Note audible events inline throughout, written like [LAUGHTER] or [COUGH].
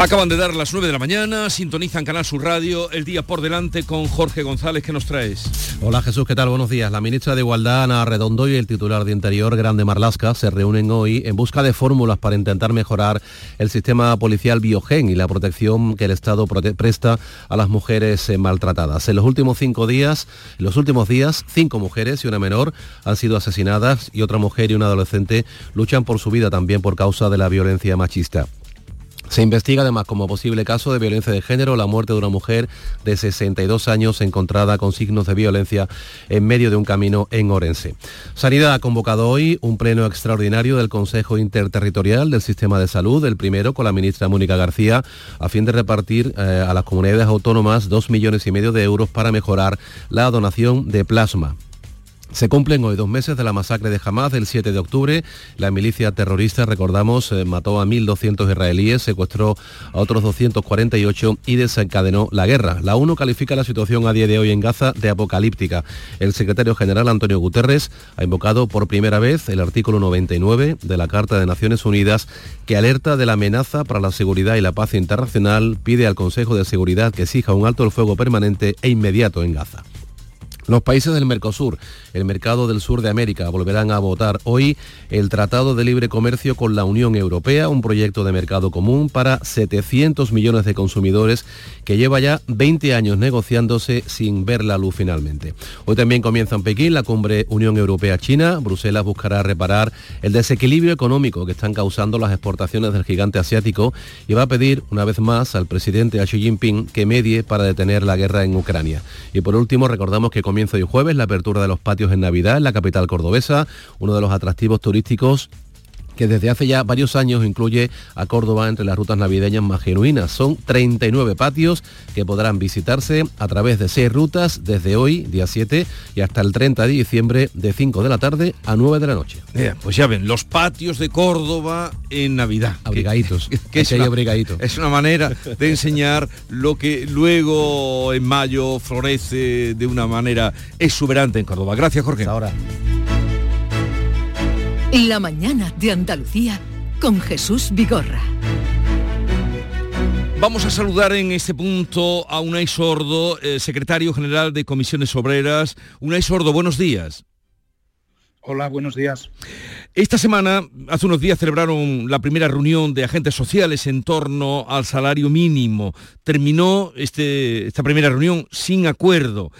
Acaban de dar las 9 de la mañana, sintonizan Canal Sur Radio, el día por delante con Jorge González, ¿qué nos traes? Hola Jesús, ¿qué tal? Buenos días. La ministra de Igualdad, Ana Redondo, y el titular de Interior, Grande Marlasca, se reúnen hoy en busca de fórmulas para intentar mejorar el sistema policial biogen y la protección que el Estado presta a las mujeres eh, maltratadas. En los últimos cinco días, los últimos días, cinco mujeres y una menor han sido asesinadas y otra mujer y una adolescente luchan por su vida también por causa de la violencia machista. Se investiga además como posible caso de violencia de género la muerte de una mujer de 62 años encontrada con signos de violencia en medio de un camino en Orense. Sanidad ha convocado hoy un pleno extraordinario del Consejo Interterritorial del Sistema de Salud, el primero con la ministra Mónica García, a fin de repartir eh, a las comunidades autónomas dos millones y medio de euros para mejorar la donación de plasma. Se cumplen hoy dos meses de la masacre de Hamas del 7 de octubre. La milicia terrorista, recordamos, eh, mató a 1.200 israelíes, secuestró a otros 248 y desencadenó la guerra. La ONU califica la situación a día de hoy en Gaza de apocalíptica. El secretario general Antonio Guterres ha invocado por primera vez el artículo 99 de la Carta de Naciones Unidas que alerta de la amenaza para la seguridad y la paz internacional, pide al Consejo de Seguridad que exija un alto el fuego permanente e inmediato en Gaza. Los países del Mercosur, el mercado del sur de América, volverán a votar hoy el Tratado de Libre Comercio con la Unión Europea, un proyecto de mercado común para 700 millones de consumidores que lleva ya 20 años negociándose sin ver la luz finalmente. Hoy también comienza en Pekín la cumbre Unión Europea-China. Bruselas buscará reparar el desequilibrio económico que están causando las exportaciones del gigante asiático y va a pedir una vez más al presidente Xi Jinping que medie para detener la guerra en Ucrania. Y por último, recordamos que comienza hoy jueves la apertura de los patios en Navidad en la capital cordobesa, uno de los atractivos turísticos que desde hace ya varios años incluye a Córdoba entre las rutas navideñas más genuinas. Son 39 patios que podrán visitarse a través de seis rutas desde hoy, día 7, y hasta el 30 de diciembre de 5 de la tarde a 9 de la noche. pues ya ven, los patios de Córdoba en Navidad. [LAUGHS] Abrigaditos. Que, es, una, es una manera de enseñar lo que luego en mayo florece de una manera exuberante en Córdoba. Gracias, Jorge. ahora. La mañana de Andalucía con Jesús Vigorra. Vamos a saludar en este punto a Unai Sordo, eh, secretario general de Comisiones Obreras. Unai Sordo, buenos días. Hola, buenos días. Esta semana, hace unos días, celebraron la primera reunión de agentes sociales en torno al salario mínimo. Terminó este, esta primera reunión sin acuerdo.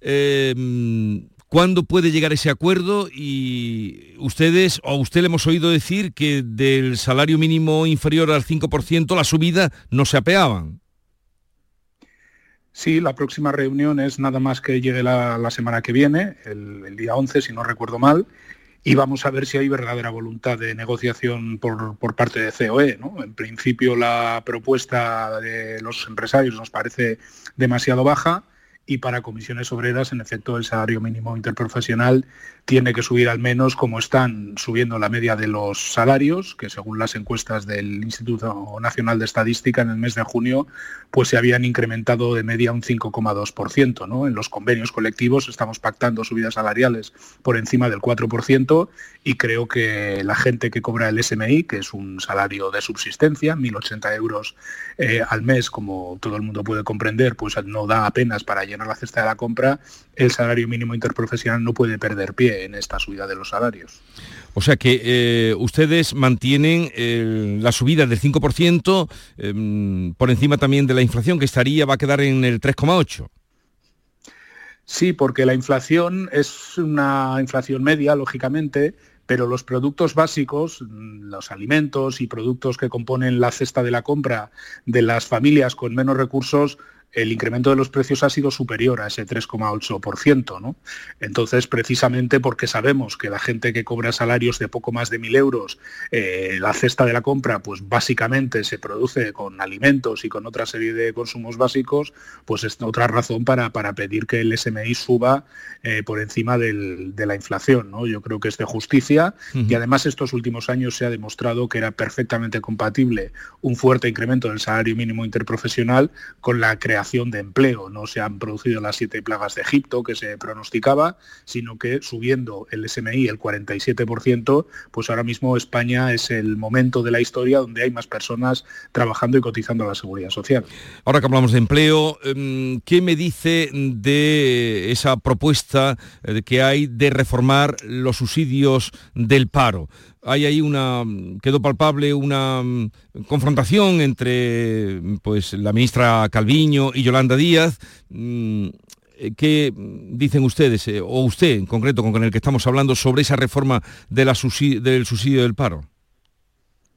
Eh, ¿Cuándo puede llegar ese acuerdo? Y ustedes, o usted le hemos oído decir que del salario mínimo inferior al 5% la subida no se apeaban. Sí, la próxima reunión es nada más que llegue la, semana que viene, el, día 11, si no recuerdo mal, y vamos a ver si hay verdadera voluntad de negociación por, por parte de COE. ¿no? En principio la propuesta de los empresarios nos parece demasiado baja y para comisiones obreras, en efecto, el salario mínimo interprofesional tiene que subir al menos como están subiendo la media de los salarios, que según las encuestas del Instituto Nacional de Estadística en el mes de junio, pues se habían incrementado de media un 5,2%. ¿no? En los convenios colectivos estamos pactando subidas salariales por encima del 4% y creo que la gente que cobra el SMI, que es un salario de subsistencia, 1.080 euros eh, al mes, como todo el mundo puede comprender, pues no da apenas para llenar la cesta de la compra, el salario mínimo interprofesional no puede perder pie en esta subida de los salarios. O sea que eh, ustedes mantienen eh, la subida del 5% em, por encima también de la inflación, que estaría, va a quedar en el 3,8%. Sí, porque la inflación es una inflación media, lógicamente, pero los productos básicos, los alimentos y productos que componen la cesta de la compra de las familias con menos recursos el incremento de los precios ha sido superior a ese 3,8%. ¿no? Entonces, precisamente porque sabemos que la gente que cobra salarios de poco más de 1.000 euros, eh, la cesta de la compra, pues básicamente se produce con alimentos y con otra serie de consumos básicos, pues es otra razón para, para pedir que el SMI suba eh, por encima de la inflación. ¿no? Yo creo que es de justicia y además estos últimos años se ha demostrado que era perfectamente compatible un fuerte incremento del salario mínimo interprofesional con la creación de empleo. No se han producido las siete plagas de Egipto que se pronosticaba, sino que subiendo el SMI el 47%, pues ahora mismo España es el momento de la historia donde hay más personas trabajando y cotizando a la seguridad social. Ahora que hablamos de empleo, em, ¿qué me dice de esa propuesta eh, que hay de reformar los subsidios del paro? Hay ahí una quedó palpable una mm, confrontación entre pues la ministra Calviño y Yolanda Díaz mm, eh, ¿Qué dicen ustedes, eh, o usted en concreto con el que estamos hablando, sobre esa reforma de la del subsidio del paro?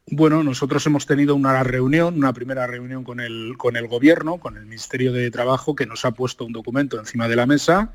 Bueno, nosotros hemos tenido una reunión, una primera reunión con el, con el Gobierno, con el Ministerio de Trabajo, que nos ha puesto un documento encima de la mesa.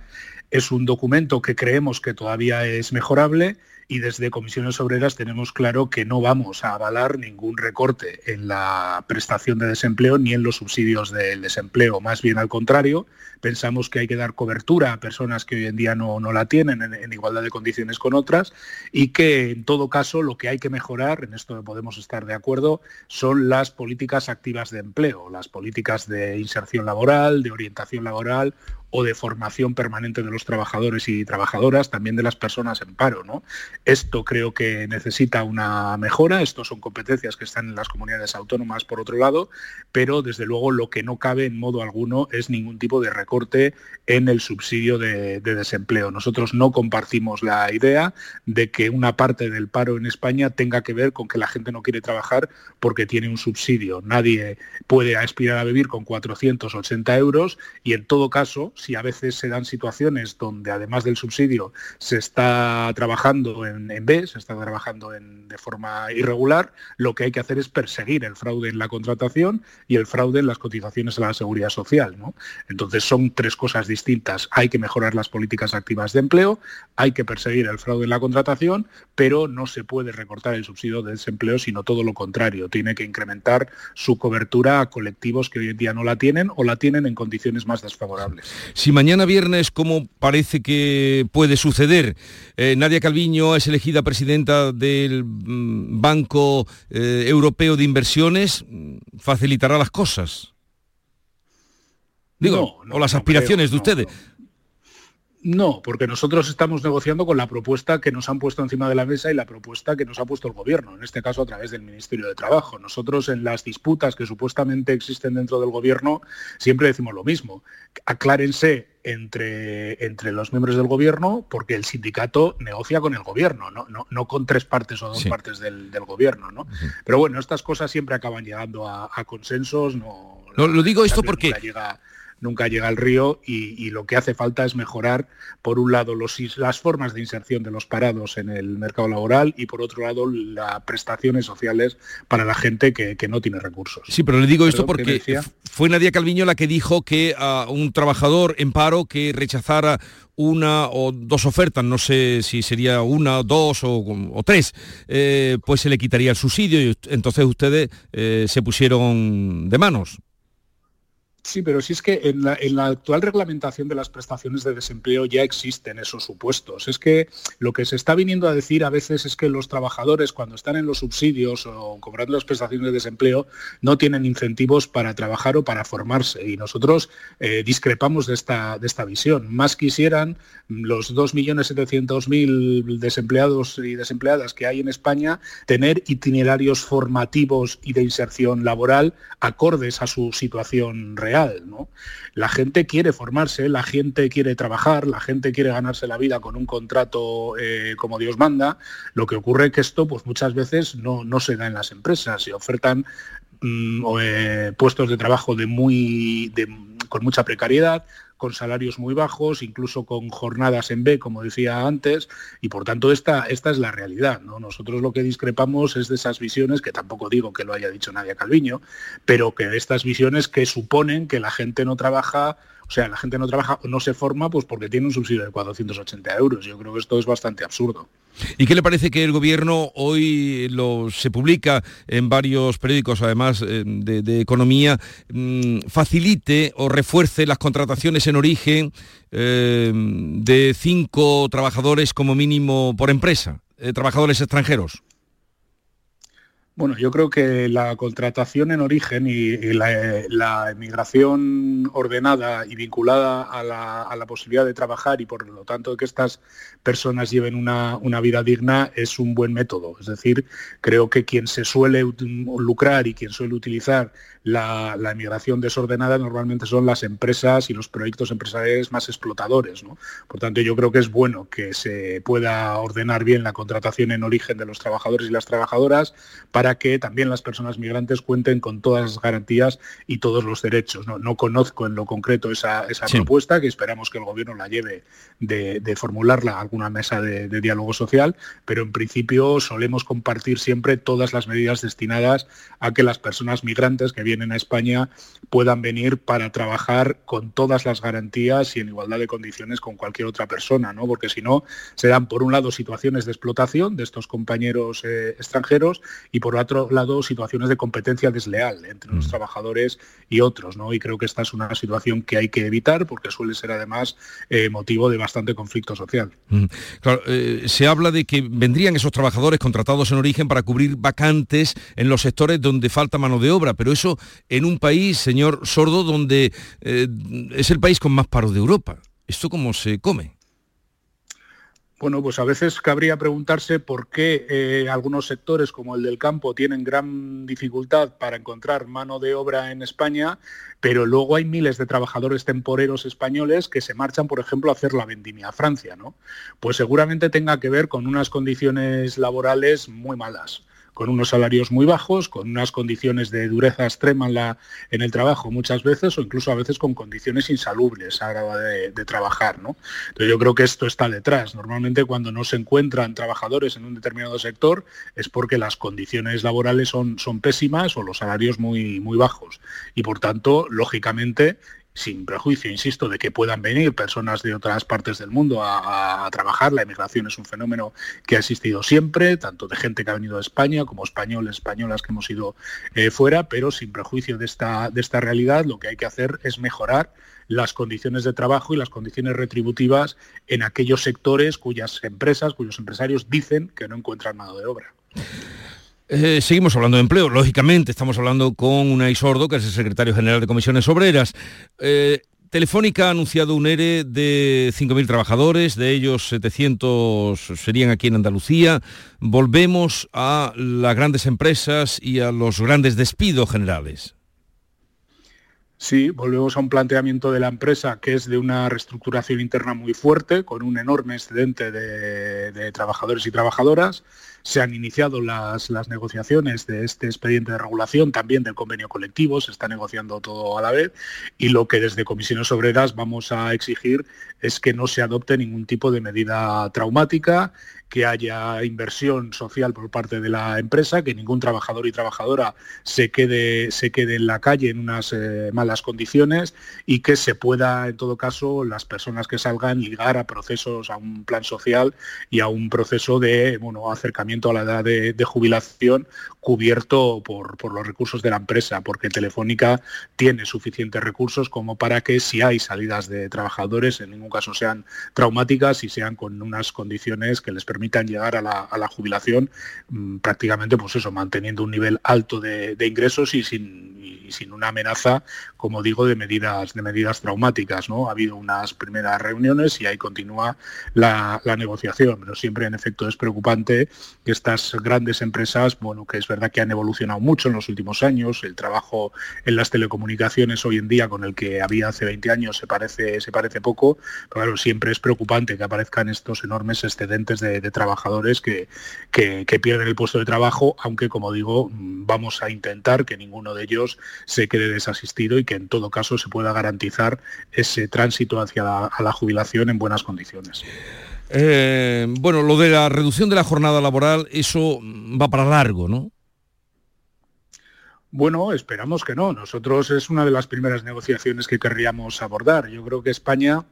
Es un documento que creemos que todavía es mejorable y desde Comisiones Obreras tenemos claro que no vamos a avalar ningún recorte en la prestación de desempleo ni en los subsidios del desempleo. Más bien al contrario, pensamos que hay que dar cobertura a personas que hoy en día no, la tienen en, igualdad de condiciones con otras y que en todo caso lo que hay que mejorar, en esto podemos estar de acuerdo, son las políticas activas de empleo, las políticas de inserción laboral, de orientación laboral o de formación permanente de los trabajadores y trabajadoras, también de las personas en paro. ¿no? Esto creo que necesita una mejora, estos son competencias que están en las comunidades autónomas por otro lado, pero desde luego lo que no cabe en modo alguno es ningún tipo de recorte en el subsidio de, desempleo. Nosotros no compartimos la idea de que una parte del paro en España tenga que ver con que la gente no quiere trabajar porque tiene un subsidio. Nadie puede aspirar a vivir con 480 euros y en todo caso, si a veces se dan situaciones donde además del subsidio se está trabajando en, B, se está trabajando de forma irregular, lo que hay que hacer es perseguir el fraude en la contratación y el fraude en las cotizaciones a la seguridad social. Entonces son tres cosas distintas. Hay que mejorar las políticas activas de empleo, hay que perseguir el fraude en la contratación, pero no se puede recortar el subsidio de desempleo, sino todo lo contrario. Tiene que incrementar su cobertura a colectivos que hoy en día no la tienen o la tienen en condiciones más desfavorables. Si mañana viernes, como parece que puede suceder, eh, Nadia Calviño es elegida presidenta del mm, Banco eh, Europeo de Inversiones, facilitará las cosas. Digo, o las aspiraciones de ustedes. No, porque nosotros estamos negociando con la propuesta que nos han puesto encima de la mesa y la propuesta que nos ha puesto el Gobierno, en este caso a través del Ministerio de Trabajo. Nosotros en las disputas que supuestamente existen dentro del Gobierno siempre decimos lo mismo. Aclárense entre, entre los miembros del Gobierno porque el sindicato negocia con el Gobierno, no, no, con tres partes o dos partes del, Gobierno. ¿no? Pero bueno, estas cosas siempre acaban llegando a, consensos. No, lo digo esto porque nunca llega al río y, lo que hace falta es mejorar, por un lado, los, las formas de inserción de los parados en el mercado laboral y, por otro lado, las prestaciones sociales para la gente que, no tiene recursos. Sí, pero le digo esto porque fue Nadia Calviño la que dijo que a un trabajador en paro que rechazara una o dos ofertas, no sé si sería una, dos o, tres, eh, pues se le quitaría el subsidio y entonces ustedes eh, se pusieron de manos. Sí, pero si es que en la, actual reglamentación de las prestaciones de desempleo ya existen esos supuestos. Es que lo que se está viniendo a decir a veces es que los trabajadores cuando están en los subsidios o cobrando las prestaciones de desempleo no tienen incentivos para trabajar o para formarse. Y nosotros eh, discrepamos de esta, de esta visión. Más quisieran los 2.700.000 desempleados y desempleadas que hay en España tener itinerarios formativos y de inserción laboral acordes a su situación real la gente quiere formarse, la gente quiere trabajar, la gente quiere ganarse la vida con un contrato eh, como Dios manda. Lo que ocurre es que esto pues, muchas veces no, se da en las empresas. Se ofertan mm, eh, puestos de trabajo de muy, con mucha precariedad, con salarios muy bajos, incluso con jornadas en B, como decía antes, y por tanto esta, esta es la realidad. ¿no? Nosotros lo que discrepamos es de esas visiones, que tampoco digo que lo haya dicho Nadia Calviño, pero que estas visiones que suponen que la gente no trabaja o sea, la gente no trabaja no se forma pues porque tiene un subsidio de 480 euros. Yo creo que esto es bastante absurdo. ¿Y qué le parece que el gobierno hoy lo, se publica en varios periódicos, además eh, de, economía, mm, facilite o refuerce las contrataciones en origen eh, de cinco trabajadores como mínimo por empresa, eh, trabajadores extranjeros? Bueno, yo creo que la contratación en origen y, la, emigración ordenada y vinculada a la, posibilidad de trabajar y por lo tanto que estas personas lleven una, vida digna es un buen método. Es decir, creo que quien se suele lucrar y quien suele utilizar la, emigración desordenada normalmente son las empresas y los proyectos empresariales más explotadores. Por tanto, yo creo que es bueno que se pueda ordenar bien la contratación en origen de los trabajadores y las trabajadoras para que también las personas migrantes cuenten con todas las garantías y todos los derechos. No, conozco en lo concreto esa, propuesta, que esperamos que el Gobierno la lleve de, formularla a alguna mesa de, de diálogo social, pero en principio solemos compartir siempre todas las medidas destinadas a que las personas migrantes que vienen a España puedan venir para trabajar con todas las garantías y en igualdad de condiciones con cualquier otra persona, ¿no? porque si no, se dan por un lado situaciones de explotación de estos compañeros eh, extranjeros y por otro lado situaciones de competencia desleal entre los mm. trabajadores y otros. ¿no? Y creo que esta es una situación que hay que evitar porque suele ser además eh, motivo de bastante conflicto social. Mm. Eh, se habla de que vendrían esos trabajadores contratados en origen para cubrir vacantes en los sectores donde falta mano de obra, pero eso en un país, señor Sordo, donde eh, es el país con más paro de Europa. ¿Esto cómo se come? Bueno, pues a veces cabría preguntarse por qué eh, algunos sectores como el del campo tienen gran dificultad para encontrar mano de obra en España, pero luego hay miles de trabajadores temporeros españoles que se marchan, por ejemplo, a hacer la vendimia a Francia, ¿no? Pues seguramente tenga que ver con unas condiciones laborales muy malas con unos salarios muy bajos, con unas condiciones de dureza extrema en, el trabajo muchas veces o incluso a veces con condiciones insalubres a hora de, trabajar. ¿no? Entonces yo creo que esto está detrás. Normalmente cuando no se encuentran trabajadores en un determinado sector es porque las condiciones laborales son, son pésimas o los salarios muy, muy bajos. Y por tanto, lógicamente, sin prejuicio, insisto, de que puedan venir personas de otras partes del mundo a, trabajar. La emigración es un fenómeno que ha existido siempre, tanto de gente que ha venido a España como españoles, españolas que hemos ido eh, fuera, pero sin prejuicio de esta, de esta realidad, lo que hay que hacer es mejorar las condiciones de trabajo y las condiciones retributivas en aquellos sectores cuyas empresas, cuyos empresarios dicen que no encuentran mano de obra. Eh, seguimos hablando de empleo, lógicamente estamos hablando con Unai Sordo, que es el secretario general de Comisiones Obreras. Eh, Telefónica ha anunciado un ERE de 5.000 trabajadores, de ellos 700 serían aquí en Andalucía. Volvemos a las grandes empresas y a los grandes despidos generales. Sí, volvemos a un planteamiento de la empresa que es de una reestructuración interna muy fuerte, con un enorme excedente de, trabajadores y trabajadoras. Se han iniciado las, las, negociaciones de este expediente de regulación, también del convenio colectivo, se está negociando todo a la vez y lo que desde comisiones obreras vamos a exigir es que no se adopte ningún tipo de medida traumática que haya inversión social por parte de la empresa, que ningún trabajador y trabajadora se quede, se quede en la calle en unas eh, malas condiciones y que se pueda, en todo caso, las personas que salgan ligar a procesos, a un plan social y a un proceso de bueno, acercamiento a la edad de, jubilación cubierto por, por, los recursos de la empresa, porque Telefónica tiene suficientes recursos como para que si hay salidas de trabajadores, en ningún caso sean traumáticas y sean con unas condiciones que les permitan llegar a la, jubilación mm, prácticamente pues eso, manteniendo un nivel alto de, ingresos y sin, sin una amenaza, como digo, de medidas, de medidas traumáticas. ¿no? Ha habido unas primeras reuniones y ahí continúa la, negociación, pero siempre en efecto es preocupante que estas grandes empresas, bueno, que es verdad que han evolucionado mucho en los últimos años, el trabajo en las telecomunicaciones hoy en día con el que había hace 20 años se parece, se parece poco, pero claro, siempre es preocupante que aparezcan estos enormes excedentes de trabajadores que, pierden el puesto de trabajo, aunque como digo, vamos a intentar que ninguno de ellos se quede desasistido y que en todo caso se pueda garantizar ese tránsito hacia la, jubilación en buenas condiciones. Eh, bueno, lo de la reducción de la jornada laboral, eso va para largo, ¿no? Bueno, esperamos que no. Nosotros es una de las primeras negociaciones que querríamos abordar. Yo creo que España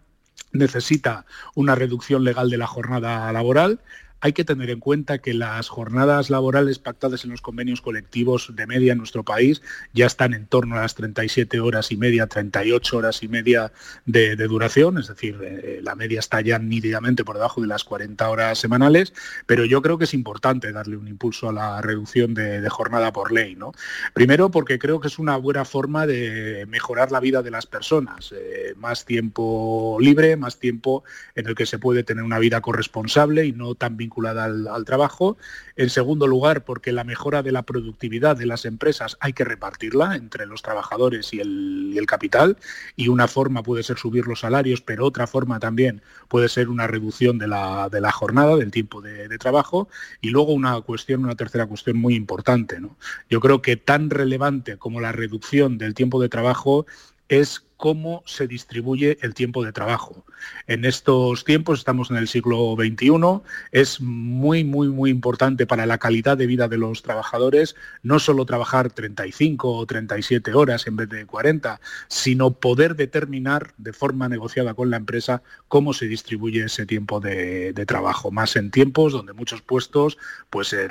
necesita una reducción legal de la jornada laboral. Hay que tener en cuenta que las jornadas laborales pactadas en los convenios colectivos de media en nuestro país ya están en torno a las 37 horas y media, 38 horas y media de, duración, es decir, eh, la media está ya nítidamente por debajo de las 40 horas semanales, pero yo creo que es importante darle un impulso a la reducción de, jornada por ley. ¿no? Primero porque creo que es una buena forma de mejorar la vida de las personas, eh, más tiempo libre, más tiempo en el que se puede tener una vida corresponsable y no tan vinculada al, trabajo. En segundo lugar, porque la mejora de la productividad de las empresas hay que repartirla entre los trabajadores y el, capital y una forma puede ser subir los salarios, pero otra forma también puede ser una reducción de la, jornada, del tiempo de, trabajo y luego una cuestión, una tercera cuestión muy importante. Yo creo que tan relevante como la reducción del tiempo de trabajo es cómo se distribuye el tiempo de trabajo. En estos tiempos, estamos en el siglo XXI, es muy, muy, muy importante para la calidad de vida de los trabajadores no solo trabajar 35 o 37 horas en vez de 40, sino poder determinar de forma negociada con la empresa cómo se distribuye ese tiempo de, trabajo, más en tiempos donde muchos puestos pues, eh,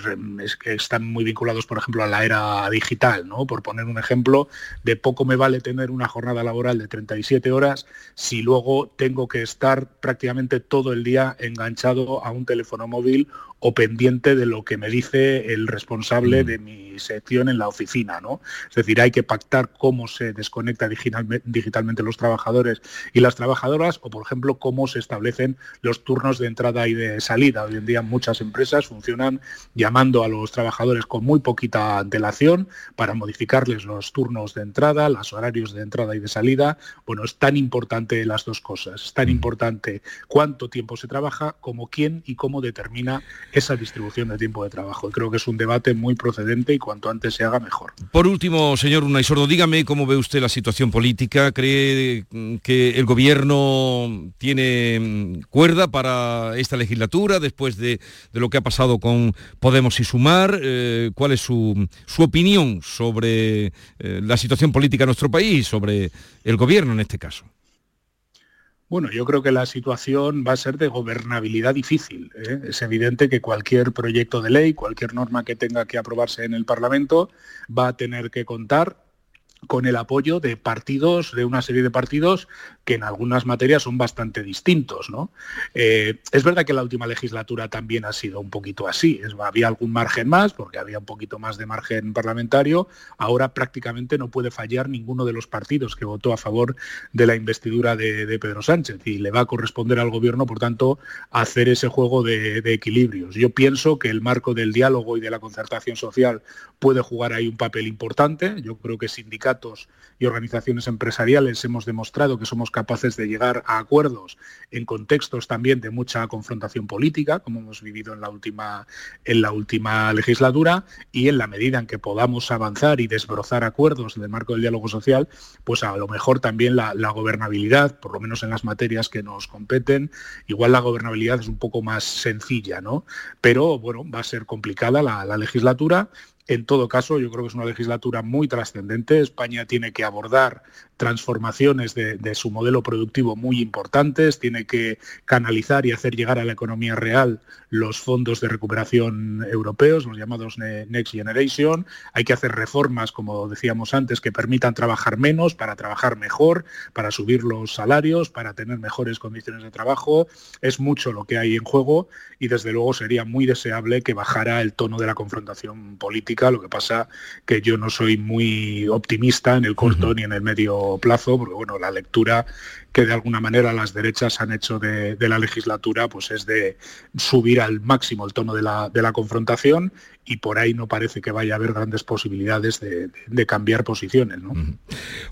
están muy vinculados, por ejemplo, a la era digital. ¿no? Por poner un ejemplo, de poco me vale tener una jornada laboral de 37 horas si luego tengo que estar prácticamente todo el día enganchado a un teléfono móvil o pendiente de lo que me dice el responsable mm. de mi sección en la oficina. ¿no? Es decir, hay que pactar cómo se desconecta digitalmente los trabajadores y las trabajadoras o, por ejemplo, cómo se establecen los turnos de entrada y de salida. Hoy en día muchas empresas funcionan llamando a los trabajadores con muy poquita antelación para modificarles los turnos de entrada, los horarios de entrada y de salida. Bueno, es tan importante las dos cosas. Es tan mm. importante cuánto tiempo se trabaja como quién y cómo determina esa distribución de tiempo de trabajo. Creo que es un debate muy procedente y cuanto antes se haga mejor. Por último, señor Unai Sordo, dígame cómo ve usted la situación política. ¿Cree que el gobierno tiene mm, cuerda para esta legislatura después de, lo que ha pasado con Podemos y Sumar? Eh, ¿Cuál es su, opinión sobre eh, la situación política en nuestro país, sobre el gobierno en este caso? Bueno, yo creo que la situación va a ser de gobernabilidad difícil. ¿eh? Es evidente que cualquier proyecto de ley, cualquier norma que tenga que aprobarse en el Parlamento, va a tener que contar con el apoyo de partidos, de una serie de partidos que en algunas materias son bastante distintos. ¿no? Eh, es verdad que la última legislatura también ha sido un poquito así. había algún margen más, porque había un poquito más de margen parlamentario. Ahora prácticamente no puede fallar ninguno de los partidos que votó a favor de la investidura de, Pedro Sánchez y le va a corresponder al Gobierno, por tanto, hacer ese juego de, de equilibrios. Yo pienso que el marco del diálogo y de la concertación social puede jugar ahí un papel importante. Yo creo que sindicatos y organizaciones empresariales hemos demostrado que somos capaces de llegar a acuerdos en contextos también de mucha confrontación política, como hemos vivido en la última, en la última legislatura, y en la medida en que podamos avanzar y desbrozar acuerdos en el marco del diálogo social, pues a lo mejor también la, gobernabilidad, por lo menos en las materias que nos competen, igual la gobernabilidad es un poco más sencilla, ¿no? Pero bueno, va a ser complicada la legislatura en todo caso, yo creo que es una legislatura muy trascendente. España tiene que abordar transformaciones de, su modelo productivo muy importantes, tiene que canalizar y hacer llegar a la economía real los fondos de recuperación europeos, los llamados Next Generation. Hay que hacer reformas, como decíamos antes, que permitan trabajar menos para trabajar mejor, para subir los salarios, para tener mejores condiciones de trabajo. Es mucho lo que hay en juego y desde luego sería muy deseable que bajara el tono de la confrontación política lo que pasa que yo no soy muy optimista en el corto ni en el medio plazo, porque bueno, la lectura que de alguna manera las derechas han hecho de, la legislatura pues es de subir al máximo el tono de la, confrontación y por ahí no parece que vaya a haber grandes posibilidades de, cambiar posiciones. ¿no?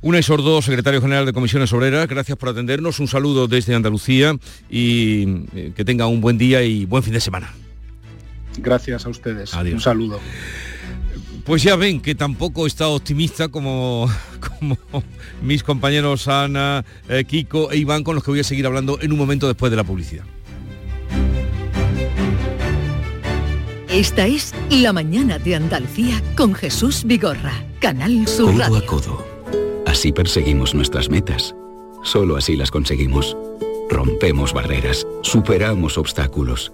Una Sordo, secretario general de Comisiones Obreras, gracias por atendernos, un saludo desde Andalucía y eh, que tenga un buen día y buen fin de semana. Gracias a ustedes. Un saludo. Pues ya ven que tampoco está optimista como, [LAUGHS] como mis compañeros Ana, eh, Kiko e Iván con los que voy a seguir hablando en un momento después de la publicidad. Esta es La Mañana de Andalucía con Jesús Vigorra, Canal Sur Codo a codo. Así perseguimos nuestras metas. Solo así las conseguimos. Rompemos barreras, superamos obstáculos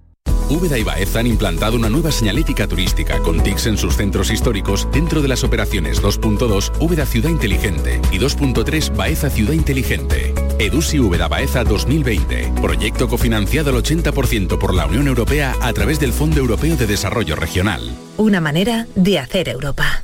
Úbeda y Baeza han implantado una nueva señalética turística con TICs en sus centros históricos dentro de las operaciones 2.2 Úbeda Ciudad Inteligente y 2.3 Baeza Ciudad Inteligente. Edusi Úbeda Baeza 2020. Proyecto cofinanciado al 80% por la Unión Europea a través del Fondo Europeo de Desarrollo Regional. Una manera de hacer Europa.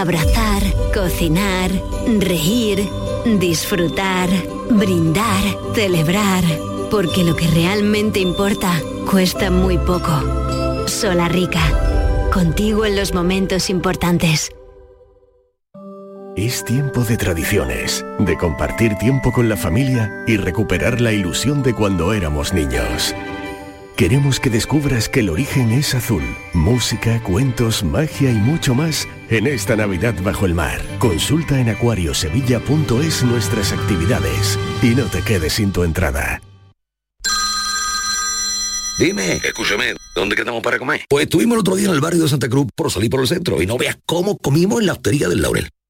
Abrazar, cocinar, reír, disfrutar, brindar, celebrar. Porque lo que realmente importa cuesta muy poco. Solarrica. Contigo en los momentos importantes. Es tiempo de tradiciones, de compartir tiempo con la familia y recuperar la ilusión de cuando éramos niños. Queremos que descubras que el origen es azul. Música, cuentos, magia y mucho más en esta Navidad bajo el mar. Consulta en acuariosevilla.es nuestras actividades y no te quedes sin tu entrada. Dime, escúchame, ¿dónde quedamos para comer? Pues estuvimos el otro día en el barrio de Santa Cruz por salir por el centro y no veas cómo comimos en la hostería del Laurel.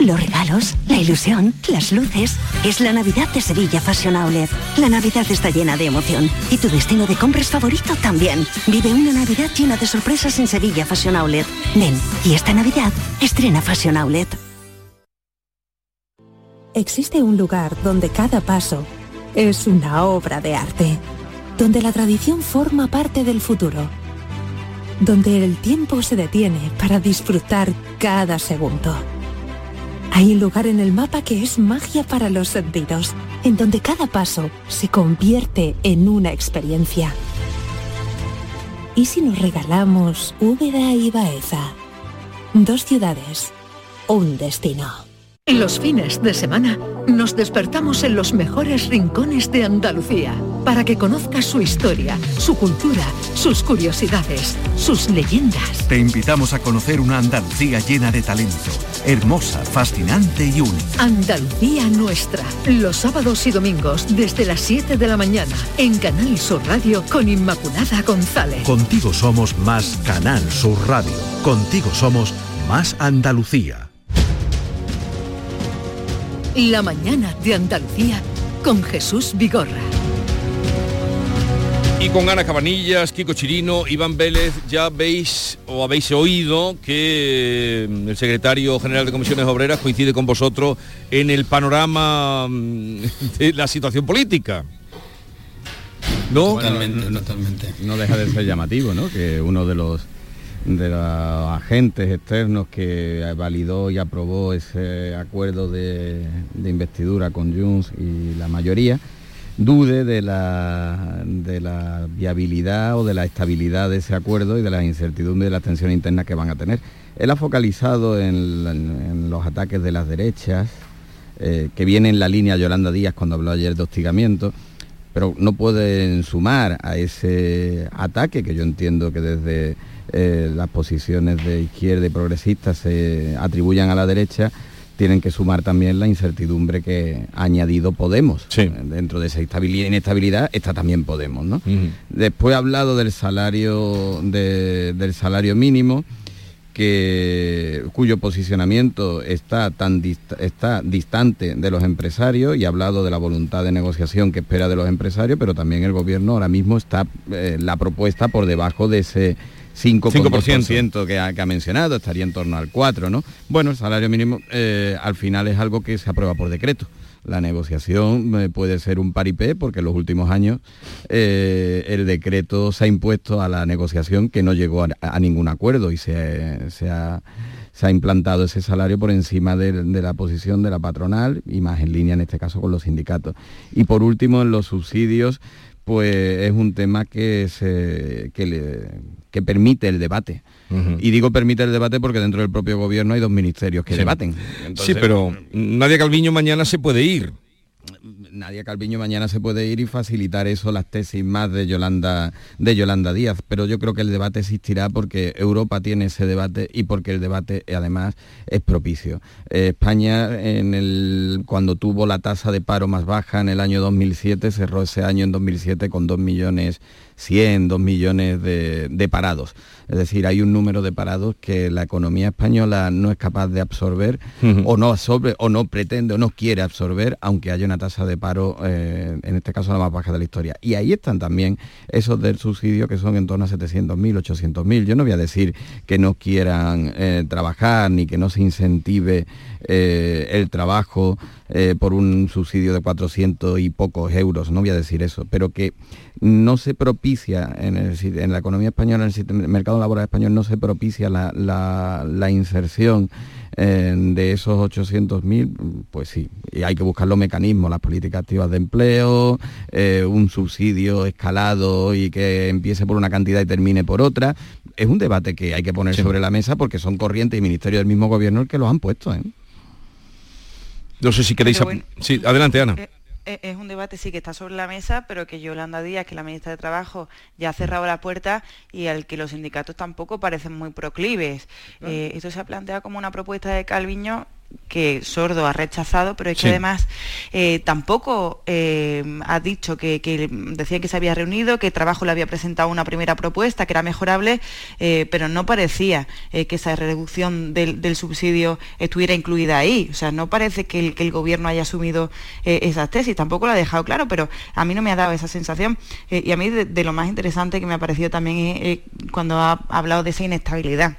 Los regalos, la ilusión, las luces. Es la Navidad de Sevilla Fashion Outlet. La Navidad está llena de emoción. Y tu destino de compras favorito también. Vive una Navidad llena de sorpresas en Sevilla Fashion Outlet. Ven, y esta Navidad estrena Fashion Outlet. Existe un lugar donde cada paso es una obra de arte. Donde la tradición forma parte del futuro. Donde el tiempo se detiene para disfrutar cada segundo hay un lugar en el mapa que es magia para los sentidos, en donde cada paso se convierte en una experiencia. ¿Y si nos regalamos Úbeda y Baeza? Dos ciudades, un destino. Los fines de semana nos despertamos en los mejores rincones de Andalucía para que conozcas su historia, su cultura, sus curiosidades, sus leyendas. Te invitamos a conocer una Andalucía llena de talento, hermosa, fascinante y única. Andalucía nuestra, los sábados y domingos desde las 7 de la mañana en Canal Sur Radio con Inmaculada González. Contigo somos más Canal Sur Radio. Contigo somos más Andalucía. La mañana de Andalucía con Jesús Vigorra. Y con Ana Cabanillas, Kiko Chirino, Iván Vélez, ya veis o habéis oído que mm, el secretario general de Comisiones Obreras coincide con vosotros en el panorama mm, [LAUGHS] de la situación política. ¿No? Totalmente, totalmente. No deja de ser llamativo, ¿no? Que uno de los de los agentes externos que validó y aprobó ese acuerdo de, investidura con Junts y la mayoría, dude de la, de la viabilidad o de la estabilidad de ese acuerdo y de la incertidumbre de la tensión interna que van a tener. Él ha focalizado en, los ataques de las derechas, eh, que viene en la línea Yolanda Díaz cuando habló ayer de hostigamiento, pero no pueden sumar a ese ataque que yo entiendo que desde eh, las posiciones de izquierda y progresistas se atribuyan a la derecha, tienen que sumar también la incertidumbre que ha añadido Podemos. Dentro de esa inestabilidad está también Podemos. ¿no? Después ha hablado del salario, del salario mínimo que, cuyo posicionamiento está, tan está distante de los empresarios y ha hablado de la voluntad de negociación que espera de los empresarios, pero también el gobierno ahora mismo está eh, la propuesta por debajo de ese 5%, que, ha, que ha mencionado, estaría en torno al 4%, ¿no? Bueno, el salario mínimo eh, al final es algo que se aprueba por decreto. La negociación eh, puede ser un paripé porque en los últimos años eh, el decreto se ha impuesto a la negociación que no llegó a, ningún acuerdo y se, ha, implantado ese salario por encima de, la posición de la patronal y más en línea en este caso con los sindicatos. Y por último, en los subsidios, pues es un tema que, se, que, permite el debate. Y digo permite el debate porque dentro del propio gobierno hay dos ministerios que debaten. sí, pero Nadia Calviño mañana se puede ir. Nadia Calviño mañana se puede ir y facilitar eso, las tesis más de Yolanda, de Yolanda Díaz. Pero yo creo que el debate existirá porque Europa tiene ese debate y porque el debate además es propicio. Eh, España, en el, cuando tuvo la tasa de paro más baja en el año 2007, cerró ese año en 2007 con 2 millones 100, 2 millones de, parados. Es decir, hay un número de parados que la economía española no es capaz de absorber o, no absorbe, o no pretende o no quiere absorber, aunque haya una tasa de paro, eh, en este caso la más baja de la historia. Y ahí están también esos del subsidio que son en torno a 700.000, 800.000. Yo no voy a decir que no quieran eh, trabajar ni que no se incentive eh, el trabajo por un subsidio de 400 y pocos euros, no voy a decir eso, pero que no se propicia en, la economía española, en el, mercado laboral español, no se propicia la, inserción eh, de esos 800.000, pues sí, y hay que buscar los mecanismos, las políticas activas de empleo, eh, un subsidio escalado y que empiece por una cantidad y termine por otra. Es un debate que hay que poner sobre la mesa porque son corrientes y ministerios del mismo gobierno el que los han puesto. ¿eh? No sé si queréis... Sí, adelante, Ana. E, es un debate sí que está sobre la mesa, pero que Yolanda Díaz, que la ministra de Trabajo, ya ha cerrado la puerta y al que los sindicatos tampoco parecen muy proclives. Eh, esto se ha planteado como una propuesta de Calviño que Sordo ha rechazado, pero es que además eh, tampoco eh, ha dicho que, decía que se había reunido, que Trabajo le había presentado una primera propuesta que era mejorable, eh, pero no parecía que esa reducción del, subsidio estuviera incluida ahí. O sea, no parece que el, gobierno haya asumido esas tesis, tampoco lo ha dejado claro, pero a mí no me ha dado esa sensación. y a mí de, lo más interesante que me ha parecido también es cuando ha hablado de esa inestabilidad.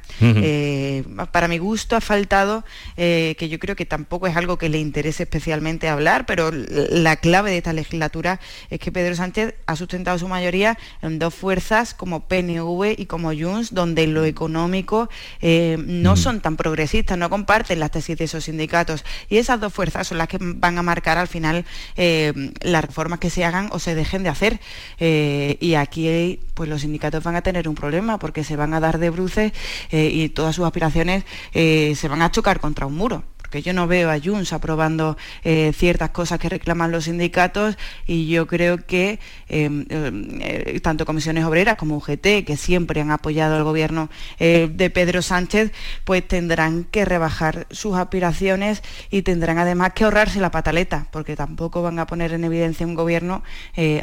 para mi gusto ha faltado que yo creo que tampoco es algo que le interese especialmente hablar, pero la clave de esta legislatura es que Pedro Sánchez ha sustentado su mayoría en dos fuerzas como PNV y como Junts, donde lo económico eh, no son tan progresistas, no comparten las tesis de esos sindicatos. Y esas dos fuerzas son las que van a marcar al final eh, las reformas que se hagan o se dejen de hacer. Eh, y aquí pues los sindicatos van a tener un problema porque se van a dar de bruces y todas sus aspiraciones se van a chocar contra un muro porque yo no veo a Junts aprobando eh, ciertas cosas que reclaman los sindicatos y yo creo que em, eh, tanto comisiones obreras como UGT, que siempre han apoyado al gobierno eh, de Pedro Sánchez, pues tendrán que rebajar sus aspiraciones y tendrán además que ahorrarse la pataleta, porque tampoco van a poner en evidencia un gobierno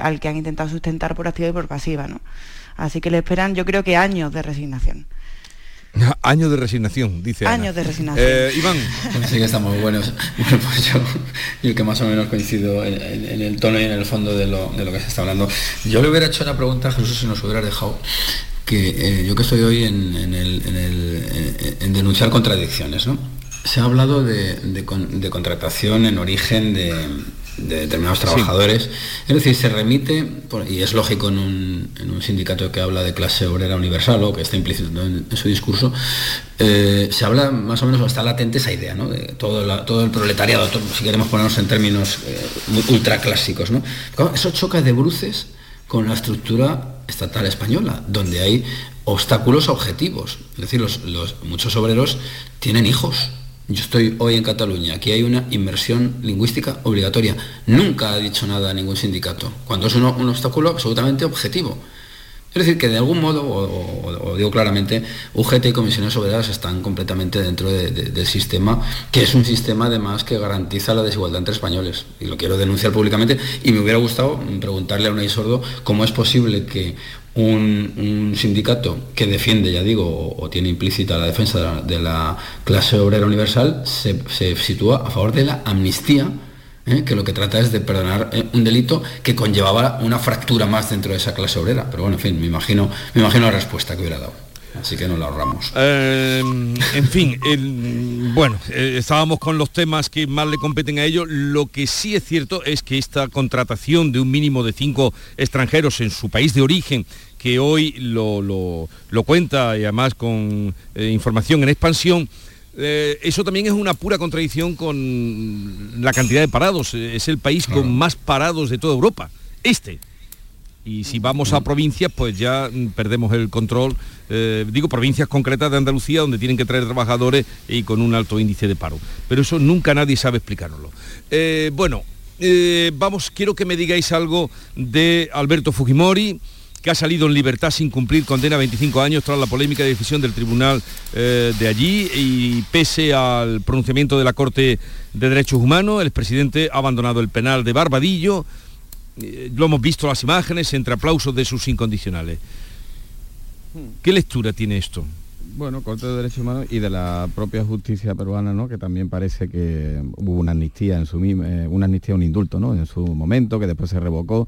al que han intentado sustentar por activa y por pasiva. ¿no? Así que le esperan, yo creo que años de resignación. [LAUGHS] Años de resignación, dice. Años de resignación. Eh, Iván. sí que estamos buenos. [LAUGHS] Bueno, pues yo, yo que más o menos coincido en, el tono y en el fondo de lo, que se está hablando. Yo le hubiera hecho la pregunta a Jesús si nos hubiera dejado que eh, yo que estoy hoy en, en, denunciar contradicciones, ¿no? Se ha hablado de contratación en origen de de determinados trabajadores. Es decir, se remite, y es lógico en un, sindicato que habla de clase obrera universal o que está implícito en, su discurso, eh, se habla más o menos, está latente esa idea, ¿no? de todo, todo el proletariado, si queremos ponernos en términos eh, ultra clásicos. ¿no? Eso choca de bruces con la estructura estatal española, donde hay obstáculos objetivos. Es decir, los, muchos obreros tienen hijos yo estoy hoy en Cataluña, aquí hay una inmersión lingüística obligatoria. Nunca ha dicho nada ningún sindicato, cuando es un, obstáculo absolutamente objetivo. Es decir, que de algún modo, o, digo claramente, UGT y comisiones obreras están completamente dentro del sistema, que es un sistema además que garantiza la desigualdad entre españoles. Y lo quiero denunciar públicamente. Y me hubiera gustado preguntarle a Unai Sordo cómo es posible que un, sindicato que defiende, ya digo, o, tiene implícita la defensa de la, clase obrera universal, se, sitúa a favor de la amnistía ¿eh? que lo que trata es de perdonar eh, un delito que conllevaba una fractura más dentro de esa clase obrera. Pero bueno, en fin, me imagino, me imagino la respuesta que hubiera dado. Así que no la ahorramos. Eh, en fin, bueno, estábamos con los temas que más le competen a ellos. Lo que sí es cierto es que esta contratación de un mínimo de cinco extranjeros en su país de origen, que hoy lo, lo cuenta y además con información en expansión, eh, eso también es una pura contradicción con la cantidad de parados. Es el país con más parados de toda Europa. Este. Y si vamos a provincias, pues ya perdemos el control. Eh, digo provincias concretas de Andalucía donde tienen que traer trabajadores y con un alto índice de paro. Pero eso nunca nadie sabe explicárnoslo. Eh, bueno, vamos, quiero que me digáis algo de Alberto Fujimori que ha salido en libertad sin cumplir condena 25 años tras la polémica de decisión del tribunal eh, de allí y pese al pronunciamiento de la Corte de Derechos Humanos, el presidente ha abandonado el penal de Barbadillo. Eh, lo hemos visto las imágenes entre aplausos de sus incondicionales. ¿Qué lectura tiene esto? Bueno, Corte de Derechos Humanos y de la propia justicia peruana, ¿no? Que también parece que hubo una amnistía en su eh, una amnistía, un indulto, ¿no? En su momento, que después se revocó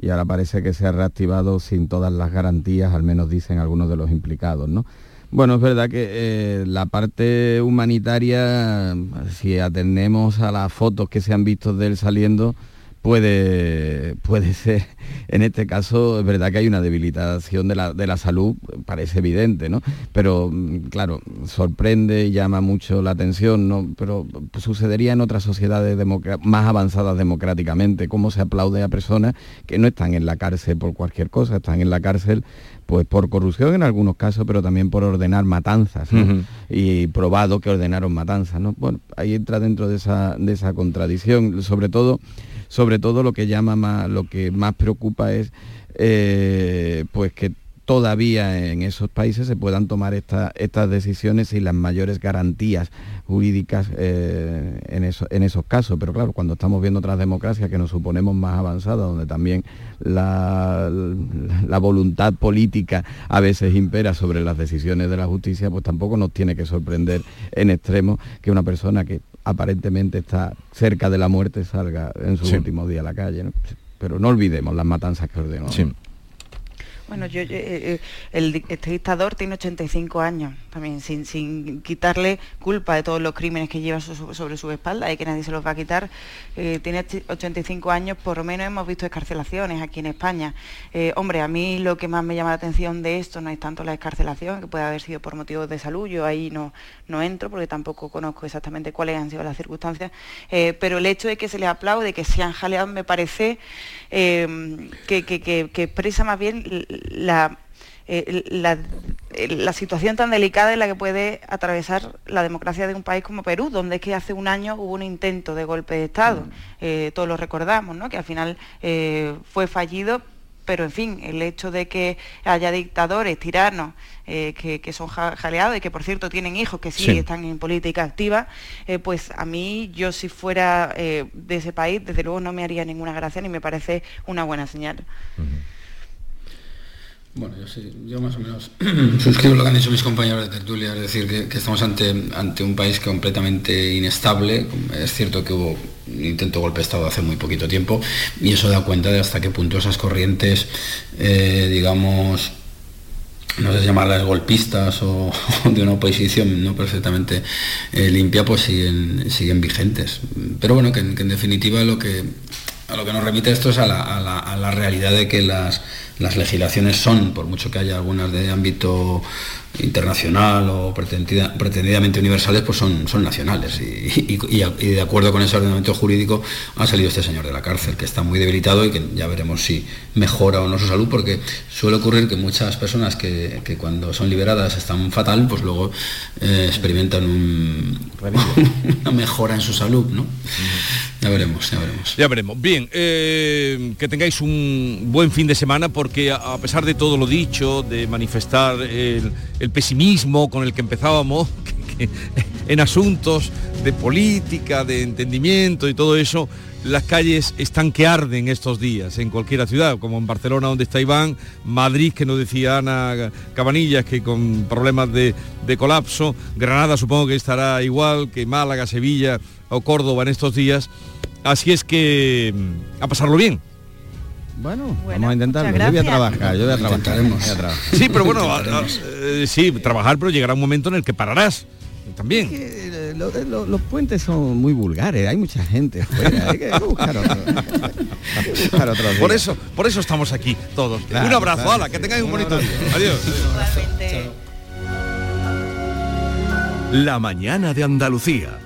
y ahora parece que se ha reactivado sin todas las garantías, al menos dicen algunos de los implicados. ¿no? Bueno, es verdad que eh, la parte humanitaria, si atendemos a las fotos que se han visto de él saliendo, puede, puede ser, en este caso, es verdad que hay una debilitación de la, de la salud, parece evidente, ¿no? Pero, mm, claro, sorprende y llama mucho la atención, ¿no? Pero sucedería en otras sociedades más avanzadas democráticamente, cómo se aplaude a personas que no están en la cárcel por cualquier cosa, están en la cárcel pues por corrupción en algunos casos, pero también por ordenar matanzas, y probado que ordenaron matanzas. ¿no? Bueno, ahí entra dentro de esa, de esa contradicción, sobre todo sobre todo lo que llama más, lo que más preocupa es eh, pues que todavía en esos países se puedan tomar estas decisiones y las mayores garantías jurídicas eh, en, en, esos casos. Pero claro, cuando estamos viendo otras democracias que nos suponemos más avanzadas, donde también la, la, voluntad política a veces impera sobre las decisiones de la justicia, pues tampoco nos tiene que sorprender en extremo que una persona que aparentemente está cerca de la muerte salga en su último día a la calle. Pero no olvidemos las matanzas que ordenó. Bueno, yo, eh, eh, el, este dictador tiene 85 años también, sin, sin, quitarle culpa de todos los crímenes que lleva sobre su espalda y que nadie se los va a quitar. Eh, tiene 85 años, por lo menos hemos visto escarcelaciones aquí en España. hombre, a mí lo que más me llama la atención de esto no es tanto la escarcelación, que puede haber sido por motivos de salud, yo ahí no, no entro porque tampoco conozco exactamente cuáles han sido las circunstancias, pero el hecho de que se les aplaude, que sean jaleados, me parece que, que expresa más bien eh, la, la, situación tan delicada en la que puede atravesar la democracia de un país como Perú, donde es que hace un año hubo un intento de golpe de Estado, mm. eh, todos lo recordamos, ¿no? que al final eh, fue fallido, pero en fin, el hecho de que haya dictadores, tiranos, que, son jaleados y que por cierto tienen hijos que sí, están en política activa, pues a mí yo si fuera de ese país, desde luego no me haría ninguna gracia ni me parece una buena señal. Bueno, yo sí, yo más o menos [CLEARS THROAT] suscribo lo que han dicho mis compañeros de tertulia, es decir, que, estamos ante, ante un país completamente inestable. Es cierto que hubo un intento golpe de Estado hace muy poquito tiempo y eso da cuenta de hasta qué punto esas corrientes, eh, digamos, no sé si llamarlas golpistas o, [LAUGHS] de una oposición no perfectamente eh, limpia, pues siguen, siguen vigentes. Pero bueno, que, en definitiva lo que, a lo que nos remite esto es a la realidad de que las las legislaciones son, por mucho que haya algunas de ámbito internacional o pretendidamente universales, pues son, son nacionales. Y, de acuerdo con ese ordenamiento jurídico ha salido este señor de la cárcel, que está muy debilitado y que ya veremos si mejora o no su salud, porque suele ocurrir que muchas personas que, cuando son liberadas están fatal, pues luego eh, experimentan [LAUGHS] una mejora en su salud. ¿no? Ya veremos, ya veremos. Ya veremos. Bien. Bien, eh, que tengáis un buen fin de semana porque a pesar de todo lo dicho, de manifestar el, pesimismo con el que empezábamos, [LAUGHS] en asuntos de política, de entendimiento y todo eso, las calles están que arden estos días en cualquier ciudad, como en Barcelona donde está Iván, Madrid que nos decía Ana Cabanillas que con problemas de, de colapso, Granada supongo que estará igual que Málaga, Sevilla o Córdoba en estos días. Así es que mm, a pasarlo bien. Bueno, vamos a intentarlo. Yo voy a trabajar, yo voy a trabajar. Sí, pero bueno, eh, sí, trabajar, pero llegará un momento en el que pararás también. Eh, los puentes son muy vulgares, hay mucha gente fuera, hay que buscar otro, Por eso, por eso estamos aquí todos. un abrazo, ala, que tengáis un bonito día. Adiós. La mañana de Andalucía.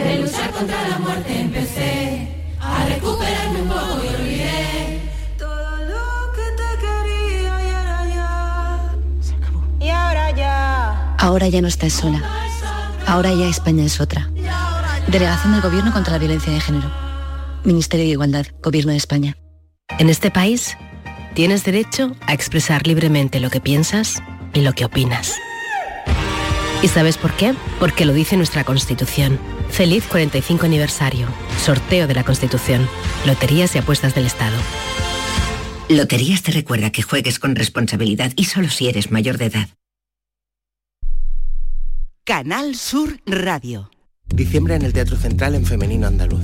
Contra la muerte empecé a recuperarme un poco Ahora ya no estás sola. Ahora ya España es otra. Delegación del Gobierno contra la Violencia de Género. Ministerio de Igualdad, Gobierno de España. En este país tienes derecho a expresar libremente lo que piensas y lo que opinas. ¿Y sabes por qué? Porque lo dice nuestra Constitución. Feliz 45 aniversario. Sorteo de la Constitución. Loterías y apuestas del Estado. Loterías te recuerda que juegues con responsabilidad y solo si eres mayor de edad. Canal Sur Radio. Diciembre en el Teatro Central en Femenino Andaluz.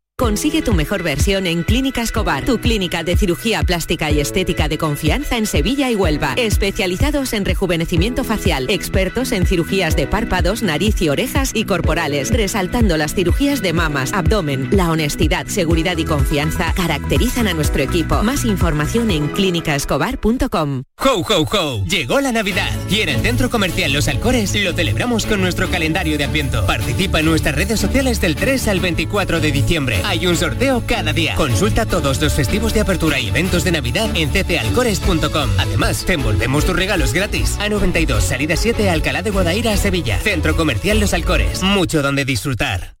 Consigue tu mejor versión en Clínica Escobar, tu clínica de cirugía plástica y estética de confianza en Sevilla y Huelva. Especializados en rejuvenecimiento facial, expertos en cirugías de párpados, nariz y orejas y corporales, resaltando las cirugías de mamas, abdomen. La honestidad, seguridad y confianza caracterizan a nuestro equipo. Más información en clínicaescobar.com. ¡Ho, ho, ho! Llegó la Navidad y en el Centro Comercial Los Alcores lo celebramos con nuestro calendario de Adviento. Participa en nuestras redes sociales del 3 al 24 de diciembre hay un sorteo cada día. Consulta todos los festivos de apertura y eventos de Navidad en ccalcores.com. Además, te envolvemos tus regalos gratis. A92, salida 7, Alcalá de Guadaira, Sevilla. Centro Comercial Los Alcores. Mucho donde disfrutar.